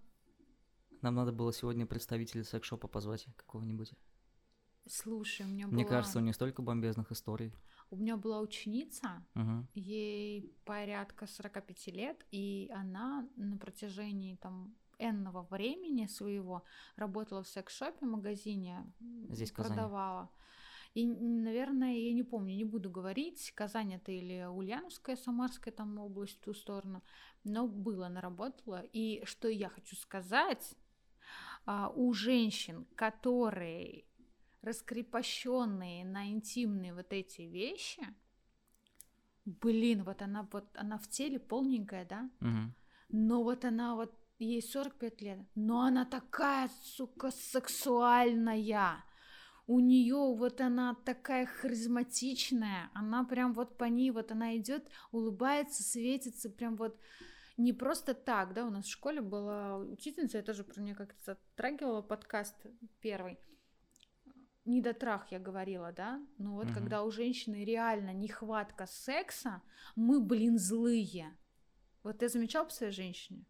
Нам надо было сегодня представителя секс-шопа позвать какого-нибудь. Слушай, у меня Мне была, кажется, у нее столько бомбезных историй. у меня была ученица, Мгм. Ей порядка 45 лет, и она на протяжении там энного времени своего работала в секс-шопе, магазине, Здесь, Казани. продавала. И, наверное, я не помню, не буду говорить, Казань это или Ульяновская, Самарская там область, в ту сторону, но было, она работала. И что я хочу сказать, а, у женщин, которые раскрепощенные на интимные вот эти вещи, блин, вот она вот она в теле полненькая, да, Мгм. но вот она вот ей 45 лет, но она такая, сука, сексуальная. У нее вот она такая харизматичная, она прям вот по ней вот она идет, улыбается, светится, прям вот не просто так, да, у нас в школе была учительница, я тоже про нее как-то затрагивала подкаст первый. Недотрах я говорила, да? Ну вот Мгм. когда у женщины реально нехватка секса, мы, блин, злые. Вот ты замечал по своей женщине?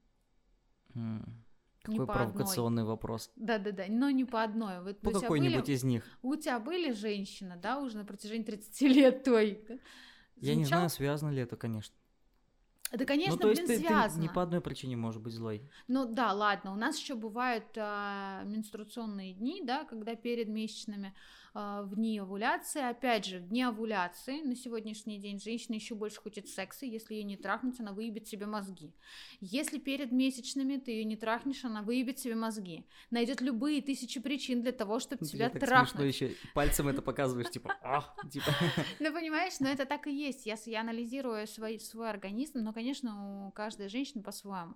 М, Не Какой по одной. провокационный вопрос. Да-да-да, но не по одной. Вот По какой-нибудь были- из них. У тебя были женщины, да, уже на протяжении 30 лет той? да? Я не Замечал? знаю, связано ли это, конечно. Да, конечно, ну, то есть блин, ты, ты связано. не по одной причине можешь быть злой. Ну да, ладно, у нас еще бывают а, менструационные дни, да, когда перед месячными в дни овуляции, опять же, в дни овуляции на сегодняшний день женщина еще больше хочет секса, если ее не трахнуть, она выебет себе мозги. Если перед месячными ты ее не трахнешь, она выебет себе мозги. Найдет любые тысячи причин для того, чтобы тебя так трахнуть. еще пальцем это показываешь, типа, ах, типа. Ну, понимаешь, но это так и есть. Я, я анализирую свой, свой организм, но, конечно, у каждой женщины по-своему.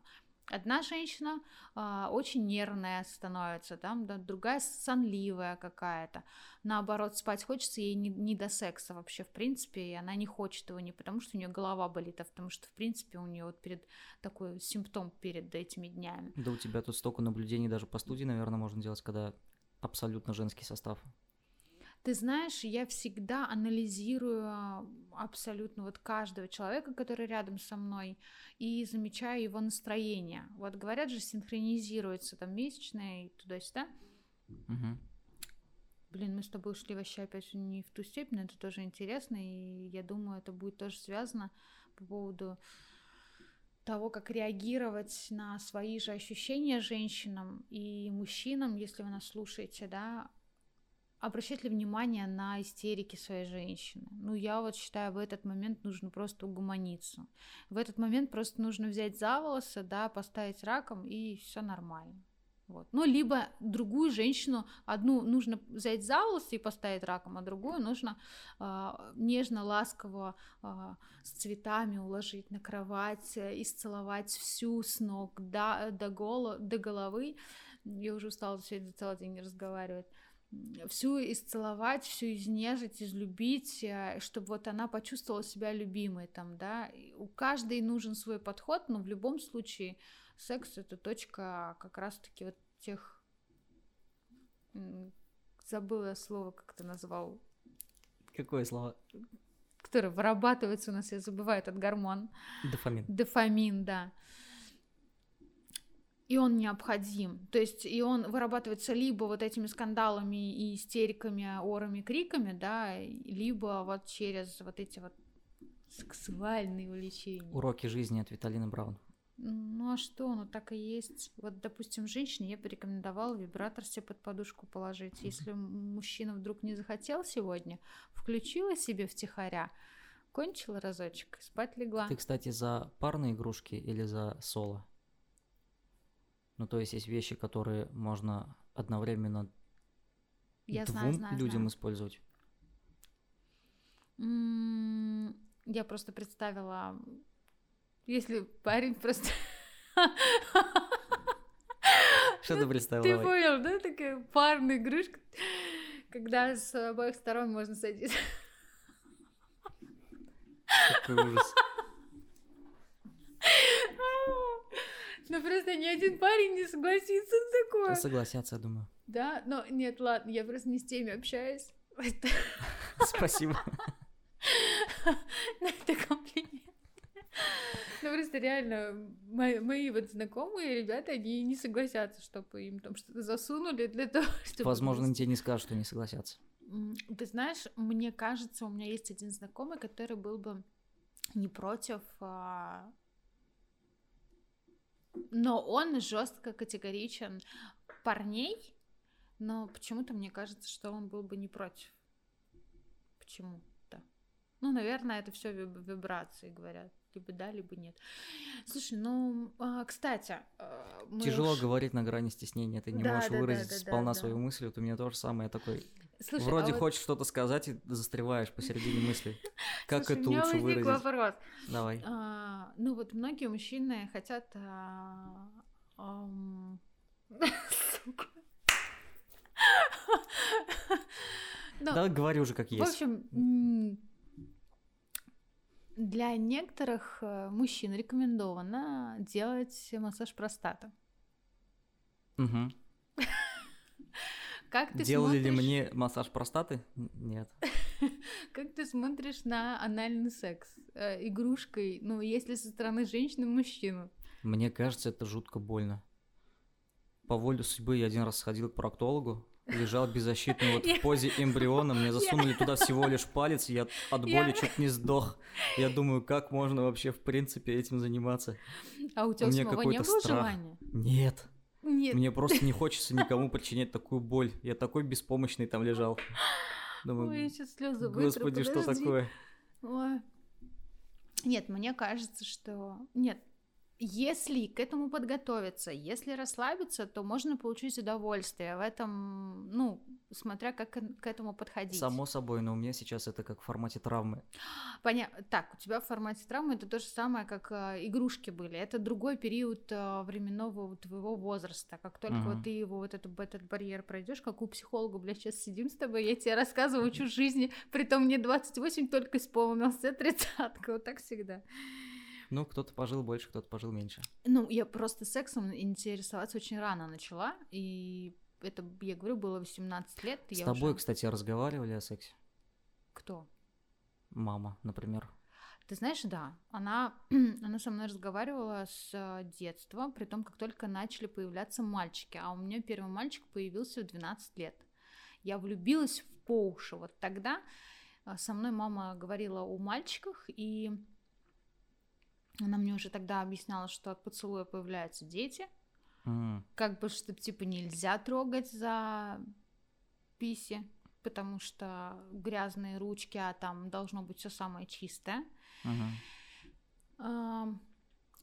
Одна женщина а, очень нервная становится, там, да, другая сонливая какая-то. Наоборот, спать хочется ей не, не до секса вообще, в принципе, и она не хочет его не потому, что у нее голова болит, а потому что, в принципе, у нее вот перед такой симптом перед этими днями. Да у тебя тут столько наблюдений даже по студии, наверное, можно делать, когда абсолютно женский состав. Ты знаешь, я всегда анализирую абсолютно вот каждого человека, который рядом со мной, и замечаю его настроение. Вот говорят же, синхронизируется там месячное и туда-сюда. Мгм. Блин, мы с тобой ушли вообще опять не в ту степень, но это тоже интересно, и я думаю, это будет тоже связано по поводу того, как реагировать на свои же ощущения женщинам и мужчинам, если вы нас слушаете, да, обращать ли внимание на истерики своей женщины. Ну, я вот считаю, в этот момент нужно просто угомониться. В этот момент просто нужно взять за волосы, да, поставить раком, и все нормально. Вот. Ну, либо другую женщину, одну нужно взять за волосы и поставить раком, а другую нужно а, нежно, ласково а, с цветами уложить на кровать, э, исцеловать всю с ног до, до, голо, до головы. Я уже устала сегодня целый день разговаривать всю исцеловать, всю изнежить, излюбить, э, чтобы вот она почувствовала себя любимой там, да. У каждой нужен свой подход, но в любом случае секс это точка как раз-таки вот тех забыла слово, как ты назвал, Какое слово? которое вырабатывается у нас, я забываю этот гормон. Дофамин. Дофамин, да. И он необходим. То есть, и он вырабатывается либо вот этими скандалами и истериками, орами, криками, да, либо вот через вот эти вот сексуальные увлечения. Уроки жизни от Виталины Браун. Ну а что, ну так и есть. Вот, допустим, женщине я бы рекомендовала вибратор себе под подушку положить. Если мужчина вдруг не захотел сегодня, включила себе втихаря, кончила разочек, спать легла. Ты, кстати, за парные игрушки или за соло? Ну, то есть есть вещи, которые можно одновременно Я двум знаю, знаю, людям знаю. использовать. Я просто представила, если парень просто... Что ты представила? Ты понял, да? Такая парная игрушка, когда с обоих сторон можно садиться. Какой ужас. Ну просто ни один парень не согласится на такое. Согласятся, я думаю. Да? Но нет, ладно, я просто не с теми общаюсь. Спасибо. это комплимент. Ну просто реально, мои, мои вот знакомые ребята, они не согласятся, чтобы им там что-то засунули для того, чтобы... Возможно, они тебе не скажут, что не согласятся. Ты знаешь, мне кажется, у меня есть один знакомый, который был бы не против, а, но он жестко категоричен парней, но почему-то мне кажется, что он был бы не против. Почему-то. Ну, наверное, это все вибрации говорят. Либо да, либо нет. Слушай, ну, а, кстати, а, Тяжело уж- говорить на грани стеснения, ты не Да, можешь да, да, выразить да, да, сполна да. свою мысль. Вот у меня тоже самое такой. Слушай, а Вроде вот- хочешь что-то сказать и застреваешь посередине мысли. Как Слушай, это у меня лучше возник выразить? вопрос. Давай. А, ну вот многие мужчины хотят... а, ам, сука. Ну, Да, говори уже как В есть. общем, м, для некоторых э, мужчин рекомендовано делать массаж простаты. Мгм. как ты Делали ли смотришь... мне массаж простаты? Нет. Как ты смотришь на анальный секс э, игрушкой, ну, если со стороны женщины мужчину? Мне кажется, это жутко больно. По воле судьбы я один раз сходил к проктологу, лежал беззащитный вот в позе эмбриона, мне засунули туда всего лишь палец, я от боли чуть не сдох. Я думаю, как можно вообще в принципе этим заниматься? А у тебя самого не было желания? Нет, Нет. мне просто не хочется никому причинять такую боль. Я такой беспомощный там лежал. Думаю, Ой, я сейчас слезы вытру, господи, что подожди. такое? Ой. Нет, мне кажется, что... Нет, если к этому подготовиться, если расслабиться, то можно получить удовольствие. В этом, ну, смотря как к этому подходить. Само собой, но у меня сейчас это как в формате травмы. Понятно. Так, у тебя в формате травмы это то же самое, как э, игрушки были. Это другой период э, временного твоего возраста. Как только Мгм. вот ты его вот этот, этот барьер пройдешь, как у психолога, блядь, сейчас сидим с тобой, я тебе рассказываю чушь жизни, притом мне 28 только исполнился, тридцатка, вот так всегда. Ну, кто-то пожил больше, кто-то пожил меньше. Ну, я просто сексом интересоваться очень рано начала, и это, я говорю, было 18 лет. С тобой, уже... кстати, разговаривали о сексе? Кто? Мама, например. Ты знаешь, да, она, она со мной разговаривала с э, детства, при том, как только начали появляться мальчики, а у меня первый мальчик появился в 12 лет. Я влюбилась в по уши. Вот тогда э, со мной мама говорила о мальчиках, и она мне уже тогда объясняла, что от поцелуя появляются дети, М, как бы, что, типа, нельзя трогать за писи, потому что грязные ручки, а там должно быть все самое чистое. Ам,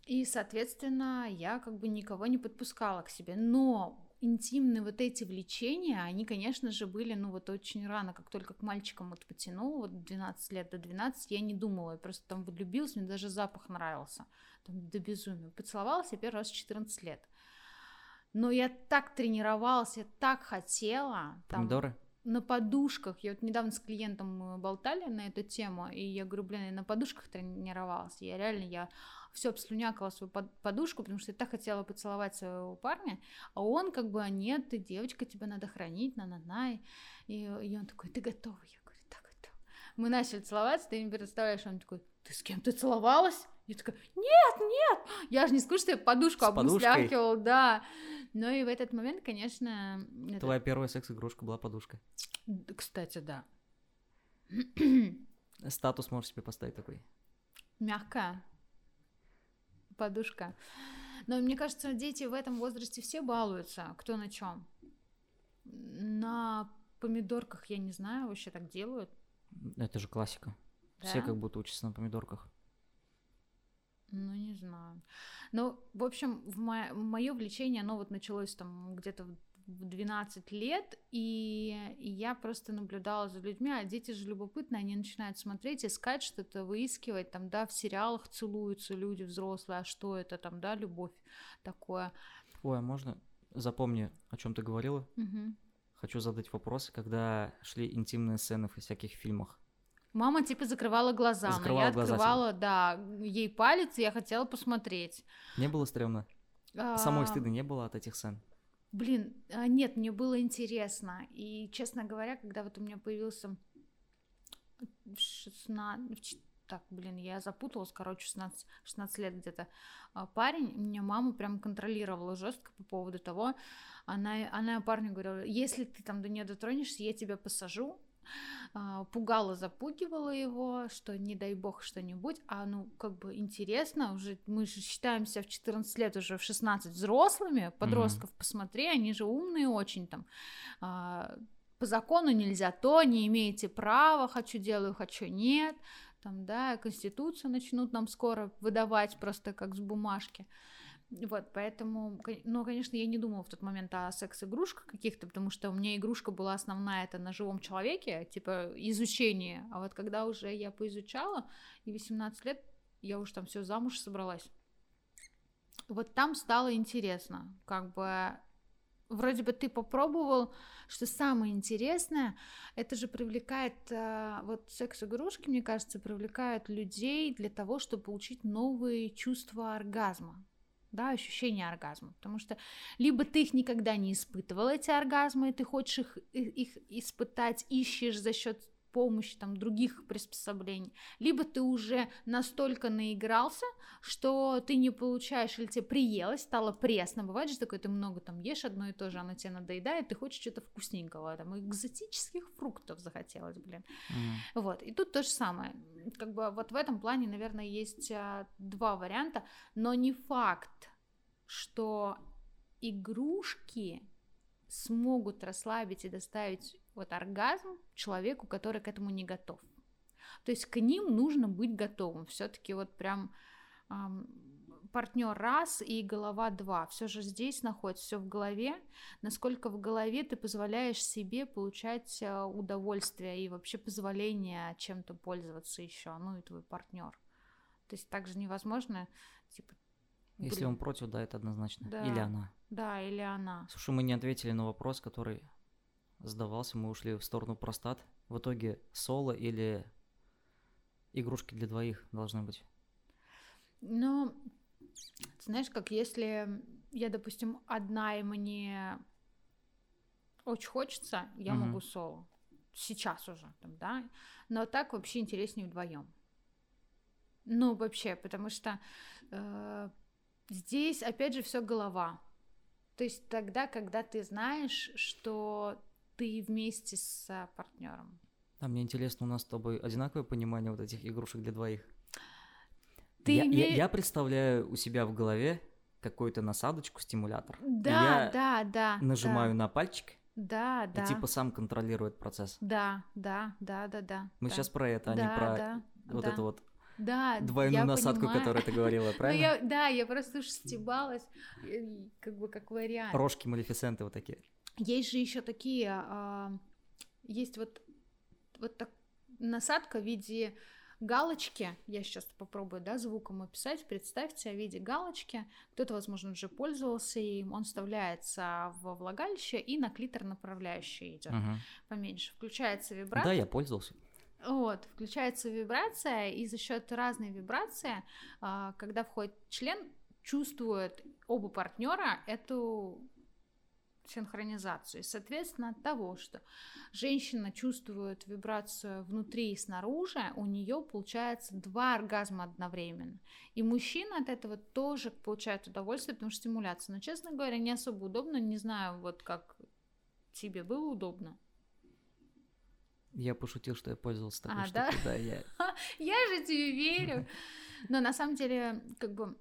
И, соответственно, я как бы никого не подпускала к себе. Но интимные вот эти влечения, они, конечно же, были, ну, вот очень рано, как только к мальчикам вот потянула, вот 12 лет до 12, я не думала, я просто там влюбилась, мне даже запах нравился, там, до безумия. Поцеловалась я первый раз в 14 лет. Но я так тренировалась, я так хотела. Там, Помидоры? На подушках. Я вот недавно с клиентом мы болтали на эту тему, и я говорю, блин, я на подушках тренировалась. Я реально, я все обслюнякала свою под- подушку, потому что я так хотела поцеловать своего парня, а он как бы, «А нет, ты девочка, тебя надо хранить, на-на-на. И, и он такой, ты готова? Я говорю, да, готова. Мы начали целоваться, ты не представляешь, он такой, ты с кем ты целовалась? Я такая, нет, нет, я же не скажу, что я подушку С да. Но и в этот момент, конечно... это- Твоя первая секс-игрушка была подушка. Кстати, да. Статус можешь себе поставить такой. Мягкая подушка. Но мне кажется, дети в этом возрасте все балуются. Кто на чем? На помидорках, я не знаю, вообще так делают. Это же классика. Все Да? как будто учатся на помидорках. Ну, не знаю. Ну, в общем, в мое влечение, оно вот началось там где-то в в 12 лет, и, я просто наблюдала за людьми, а дети же любопытные, они начинают смотреть, искать что-то, выискивать, там, да, в сериалах целуются люди взрослые, а что это там, да, любовь такое. Ой, а можно? Запомни, о чем ты говорила. Мгм. Хочу задать вопрос, когда шли интимные сцены в всяких фильмах. Мама типа закрывала глаза, но Закрывала я глаза открывала, да, ей палец, и я хотела посмотреть. Не было стрёмно? Самой А, стыдно не было от этих сцен? Блин, а, нет, мне было интересно. И, честно говоря, когда вот у меня появился 16... Так, блин, я запуталась, короче, 16, 16 лет где-то. а, Парень, меня мама прям контролировала жестко по поводу того. Она, она парню говорила, если ты там до нее дотронешься, я тебя посажу. А, Пугала, запугивала его, что не дай бог что-нибудь. А ну, как бы интересно, уже мы же считаемся в 14 лет, уже в 16 взрослыми, подростков посмотри, они же умные очень там. А, По закону нельзя то, не имеете права, хочу делаю, хочу нет. Там, да, Конституцию начнут нам скоро выдавать просто как с бумажки. Вот, поэтому, ну, конечно, я не думала в тот момент о секс-игрушках каких-то, потому что у меня игрушка была основная, это на живом человеке, типа изучение. А вот когда уже я поизучала, и 18 лет, я уже там все замуж собралась. Вот там стало интересно, как бы вроде бы ты попробовал, что самое интересное, это же привлекает, э, вот секс-игрушки, мне кажется, привлекают людей для того, чтобы получить новые чувства оргазма. Да, ощущение оргазма, потому что либо ты их никогда не испытывал, эти оргазмы, и ты хочешь их, их испытать, ищешь за счет помощи там других приспособлений, либо ты уже настолько наигрался, что ты не получаешь, или тебе приелось, стало пресно, бывает же такое, ты много там ешь одно и то же, оно тебе надоедает, ты хочешь что-то вкусненького, там экзотических фруктов захотелось, блин, mm. вот, и тут то же самое, как бы вот в этом плане, наверное, есть а, два варианта, но не факт, что игрушки смогут расслабить и доставить вот оргазм человеку, который к этому не готов. То есть к ним нужно быть готовым. Все-таки вот прям эм, партнер раз и голова два. Все же здесь находится, все в голове. Насколько в голове ты позволяешь себе получать э, удовольствие и вообще позволение чем-то пользоваться еще, ну и твой партнер. То есть также невозможно, типа, если он против, да, это однозначно. Да. Или она. Да, или она. Слушай, мы не ответили на вопрос, который задавался, мы ушли в сторону простат. В итоге соло или игрушки для двоих должны быть? Ну, знаешь, как если я, допустим, одна и мне очень хочется, я угу. могу соло. Сейчас уже, там, да. Но так вообще интереснее вдвоем. Ну, вообще, потому что э, здесь, опять же, все голова. То есть тогда, когда ты знаешь, что ты вместе с а, партнером. А мне интересно, у нас с тобой одинаковое понимание вот этих игрушек для двоих. Ты я, име... я, я представляю у себя в голове какую-то насадочку, стимулятор. Да, да, да. Нажимаю да. на пальчик. Да, да. И типа сам контролирует процесс. Да, да, да, да, да. Мы да. сейчас про это, да, а не про да, вот да. это вот да, двойную насадку, понимаю. которую ты говорила, правильно? ну, я, да, я просто уж стебалась, как бы как вариант. Рожки Малефисенты вот такие. Есть же еще такие, а, есть вот, вот так, насадка в виде галочки, я сейчас попробую, да, звуком описать, представьте в виде галочки, кто-то, возможно, уже пользовался им, он вставляется во влагалище и на клитор направляющий идет угу. поменьше, включается вибратор. Да, я пользовался. Вот, включается вибрация, и за счет разной вибрации, а, когда входит член, чувствуют оба партнера эту синхронизацию. И, соответственно, от того, что женщина чувствует вибрацию внутри и снаружи, у нее получается два оргазма одновременно. И мужчина от этого тоже получает удовольствие, потому что стимуляция. Но, честно говоря, не особо удобно. Не знаю, вот как тебе было удобно. Я пошутил, что я пользовался такой а, штукой. Да? да я... я же тебе верю. Но на самом деле, как бы,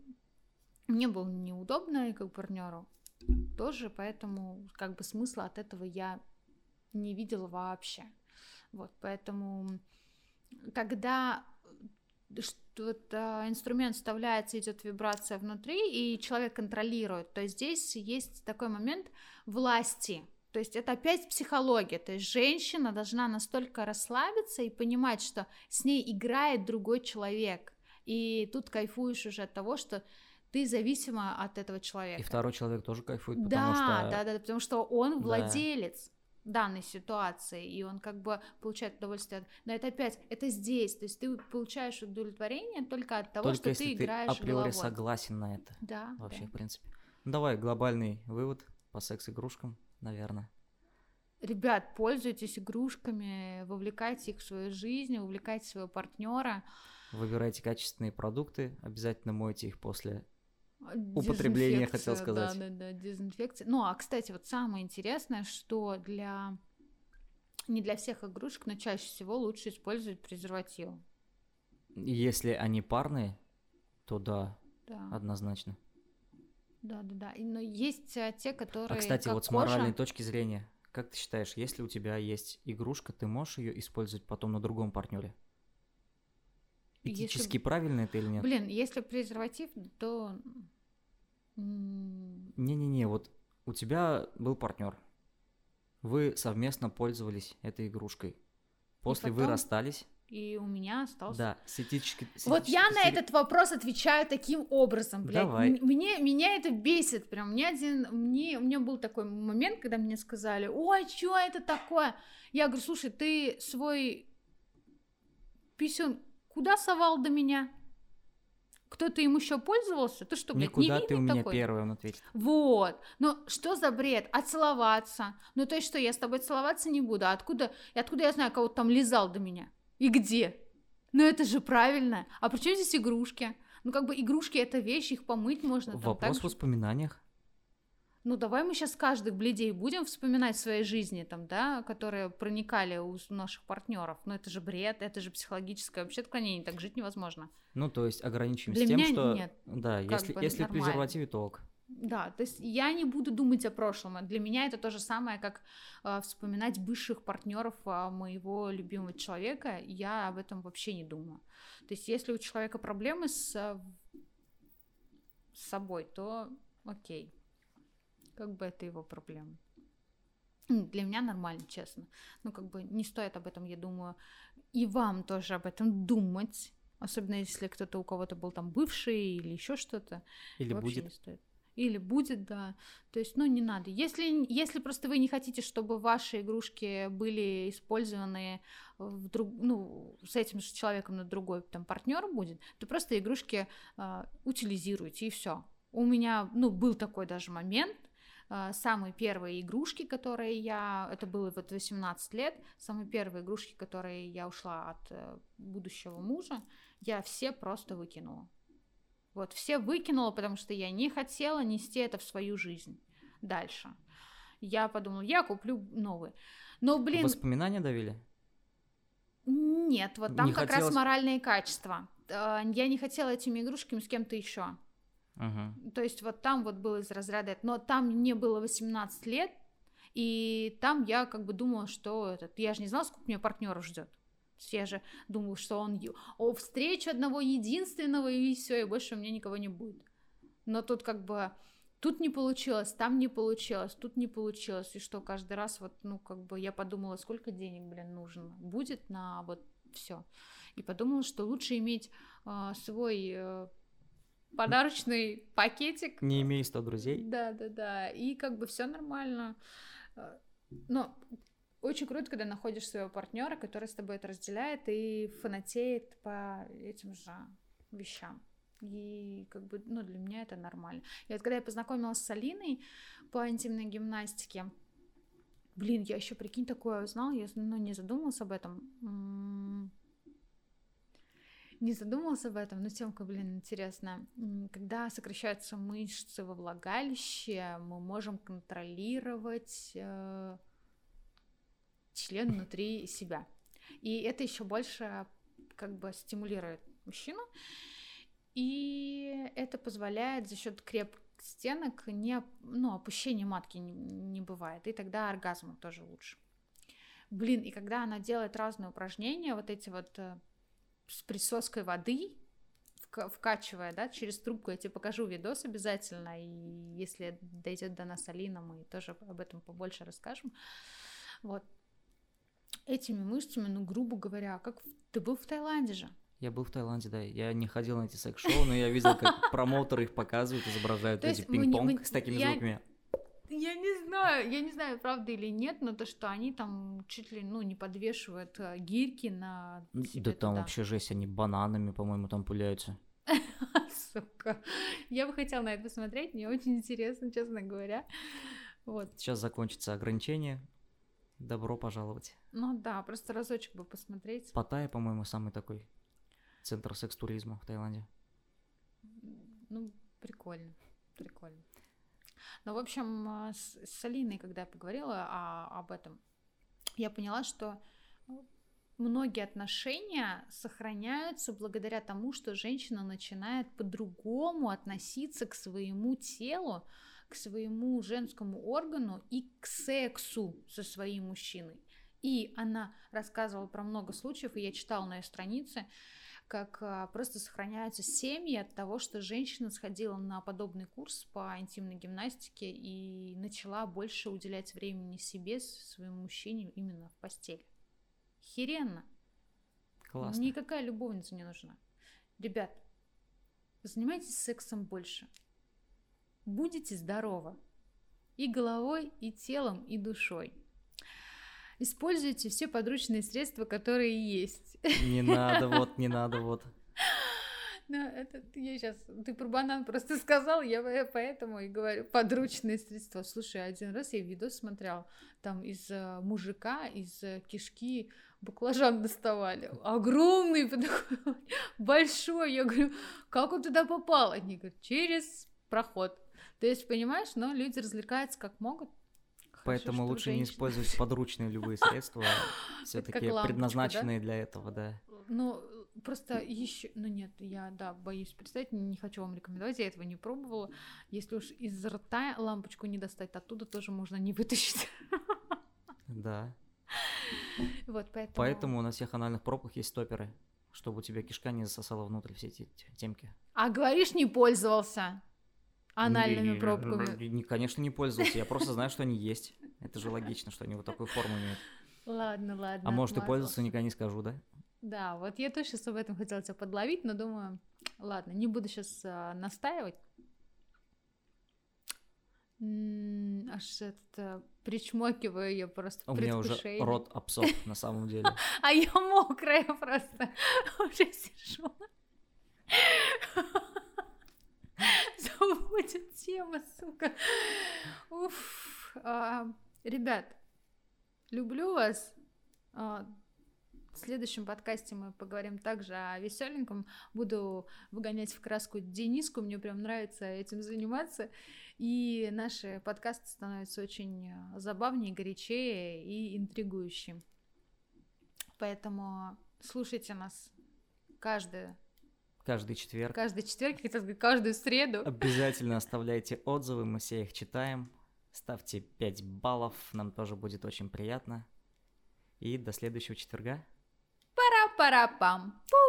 мне было неудобно и как партнеру тоже, поэтому как бы смысла от этого я не видела вообще. Вот, поэтому когда вот, инструмент вставляется, идет вибрация внутри, и человек контролирует, то здесь есть такой момент власти. То есть это опять психология. То есть женщина должна настолько расслабиться и понимать, что с ней играет другой человек. И тут кайфуешь уже от того, что ты зависима от этого человека. И второй человек тоже кайфует, потому да, что... Да, да, потому что он владелец да. данной ситуации, и он как бы получает удовольствие. Но это опять, это здесь, то есть ты получаешь удовлетворение только от того, только что ты играешь ты априори головой. согласен на это. Да. Вообще, да. в принципе. Ну, давай, глобальный вывод по секс-игрушкам, наверное. Ребят, пользуйтесь игрушками, вовлекайте их в свою жизнь, вовлекайте своего партнера. Выбирайте качественные продукты, обязательно мойте их после употребление, хотел сказать. Да, да, да, дезинфекция. Ну, а, кстати, вот самое интересное, что для не для всех игрушек, но чаще всего лучше использовать презервативы. Если они парные, то да, да. однозначно. Да, да, да. Но есть а, те, которые. А кстати, вот с моральной точки зрения, как ты считаешь, если у тебя есть игрушка, ты можешь ее использовать потом на другом партнере? Этически если... правильно это или нет? Блин, если презерватив, то... Не-не-не, вот у тебя был партнер. Вы совместно пользовались этой игрушкой. После потом... вы расстались. И у меня остался. Да, с этически... С вот я на этот вопрос отвечаю таким образом, блядь. Давай. Мне, меня это бесит прям. Мне один... Мне, у меня был такой момент, когда мне сказали, ой, что это такое? Я говорю, слушай, ты свой писюн куда совал до меня? кто-то им еще пользовался, то что, блядь, Никуда невинный ты у меня такой? первый, он ответит. Вот. Ну, что за бред? А целоваться? Ну, то есть что, я с тобой целоваться не буду? А откуда, и откуда я знаю, кого там лизал до меня? И где? Ну, это же правильно. А при чем здесь игрушки? Ну, как бы игрушки — это вещь, их помыть можно. там Вопрос так в воспоминаниях. Ну, давай мы сейчас каждых бледей будем вспоминать в своей жизни, там, да, которые проникали у наших партнеров. Ну, это же бред, это же психологическое вообще отклонение, так жить невозможно. Ну, то есть ограничимся Для тем, меня что... нет. Да, если, бы если в нормально. презервативе, то ок. Да, то есть я не буду думать о прошлом. Для меня это то же самое, как э, вспоминать бывших партнеров а, моего любимого человека. Я об этом вообще не думаю. То есть если у человека проблемы с, э, с собой, то окей. Как бы это его проблема. Для меня нормально, честно. Ну, как бы не стоит об этом, я думаю, и вам тоже об этом думать. Особенно если кто-то у кого-то был там бывший или еще что-то. Или Вообще будет. не стоит. Или будет, да. То есть, ну, не надо. Если, если просто вы не хотите, чтобы ваши игрушки были использованы в друг, ну, с этим же человеком на другой там партнер будет, то просто игрушки а, утилизируйте и все. У меня, ну, был такой даже момент, самые первые игрушки, которые я, это было вот 18 лет, самые первые игрушки, которые я ушла от э, будущего мужа, я все просто выкинула. Вот, все выкинула, потому что я не хотела нести это в свою жизнь дальше. Я подумала, я куплю новые. Но, блин, Воспоминания давили? нет, вот там Не как хотелось- раз моральные качества. Э, Я не хотела этими игрушками с кем-то еще. Угу. То есть вот там вот было из разряда, но там мне было 18 лет, и там я как бы думала, что этот, я же не знала, сколько меня партнеров ждет. Я же думала, что он о встречу одного единственного и все, и больше у меня никого не будет. Но тут как бы тут не получилось, там не получилось, тут не получилось, и что каждый раз вот ну как бы я подумала, сколько денег, блин, нужно будет на вот все, и подумала, что лучше иметь а, свой э, подарочный пакетик. Не имей 100 друзей. Да, да, да. И как бы все нормально. Э, Но очень круто, когда находишь своего партнера, который с тобой это разделяет и фанатеет по этим же вещам. И как бы, ну, для меня это нормально. И вот когда я познакомилась с Алиной по интимной гимнастике, блин, я еще, прикинь, такое узнала, я ну, не задумалась об этом. Не задумалась об этом, но темка, блин, интересно. Когда сокращаются мышцы во влагалище, мы можем контролировать э, член внутри себя. И это еще больше как бы стимулирует мужчину. И это позволяет за счет крепких стенок не, ну, опущения матки не, не бывает. И тогда оргазм тоже лучше. Блин, и когда она делает разные упражнения, вот эти вот э, с присоской воды, вка- вкачивая, да, через трубку, я тебе покажу видос обязательно, и если дойдет до нас Алина, мы тоже об этом побольше расскажем. Вот. Этими мышцами, ну, грубо говоря, как ты был в Таиланде же. Я был в Таиланде, да. Я не ходил на эти секс-шоу, но я видел, как промоутеры их показывают, изображают эти пинг-понг с такими звуками. Я не знаю, я не знаю, правда или нет, но то, что они там чуть ли, ну, не подвешивают э, гирьки на Да себе там туда. вообще жесть, они бананами, по-моему, там пуляются. Сука. Я бы хотела на это посмотреть, мне очень интересно, честно говоря. Вот. Сейчас закончится ограничение. Добро пожаловать. Ну да, просто разочек бы посмотреть. Паттайя, по-моему, самый такой центр секс-туризма в Таиланде. Ну, прикольно, прикольно. Ну, в общем, а, с, с Алиной, когда я поговорила о- об этом, я поняла, что ну, многие отношения сохраняются благодаря тому, что женщина начинает по-другому относиться к своему телу, к своему женскому органу и к сексу со своим мужчиной. И она рассказывала про много случаев, и я читала на ее странице, как а, просто сохраняются семьи от того, что женщина сходила на подобный курс по интимной гимнастике и начала больше уделять времени себе, своему мужчине именно в постели. Херенно. Классно. Никакая любовница не нужна. Ребят, занимайтесь сексом больше. Будете здоровы. И головой, и телом, и душой. Используйте все подручные средства, которые есть. Не надо, вот, не надо, вот. Ну, это я сейчас... Ты про банан просто сказал, я поэтому и говорю подручные средства. Слушай, один раз я видос смотрел, там из э, мужика, из э, кишки баклажан доставали. Огромный, такой, большой. Я говорю, как он туда попал? Они говорят, через проход. То есть, понимаешь, но люди развлекаются как могут. Поэтому лучше женщина. не использовать подручные любые средства, все-таки предназначенные для этого, да. Ну, просто еще, ну нет, я, да, боюсь представить, не хочу вам рекомендовать, я этого не пробовала. Если уж из рта лампочку не достать, оттуда тоже можно не вытащить. Да. Вот, поэтому... Поэтому у нас всех анальных пробках есть стоперы, чтобы у тебя кишка не засосала внутрь все эти темки. А говоришь, не пользовался анальными пробками? Конечно, не пользовался, я просто знаю, что они есть. Это же логично, что они вот такую форму имеют. Ладно, ладно. А может, и пользоваться никогда не скажу, да? Да, вот я тоже сейчас об этом хотела тебя подловить, но думаю, ладно, не буду сейчас а, настаивать. аж это причмокиваю я просто У меня уже рот обсох на самом деле. А я мокрая просто уже сижу. Забудет тема, сука. Уф. А, ребят, люблю вас. А, в следующем подкасте мы поговорим также о веселеньком. Буду выгонять в краску Дениску, мне прям нравится этим заниматься. И наши подкасты становятся очень забавнее, горячее и интригующие. Поэтому слушайте нас каждую Каждый четверг. Каждый четверг, хотел каждую среду. Обязательно оставляйте отзывы, мы все их читаем. Ставьте 5 баллов, нам тоже будет очень приятно. И до следующего четверга. Пара-пара-пам. Пу!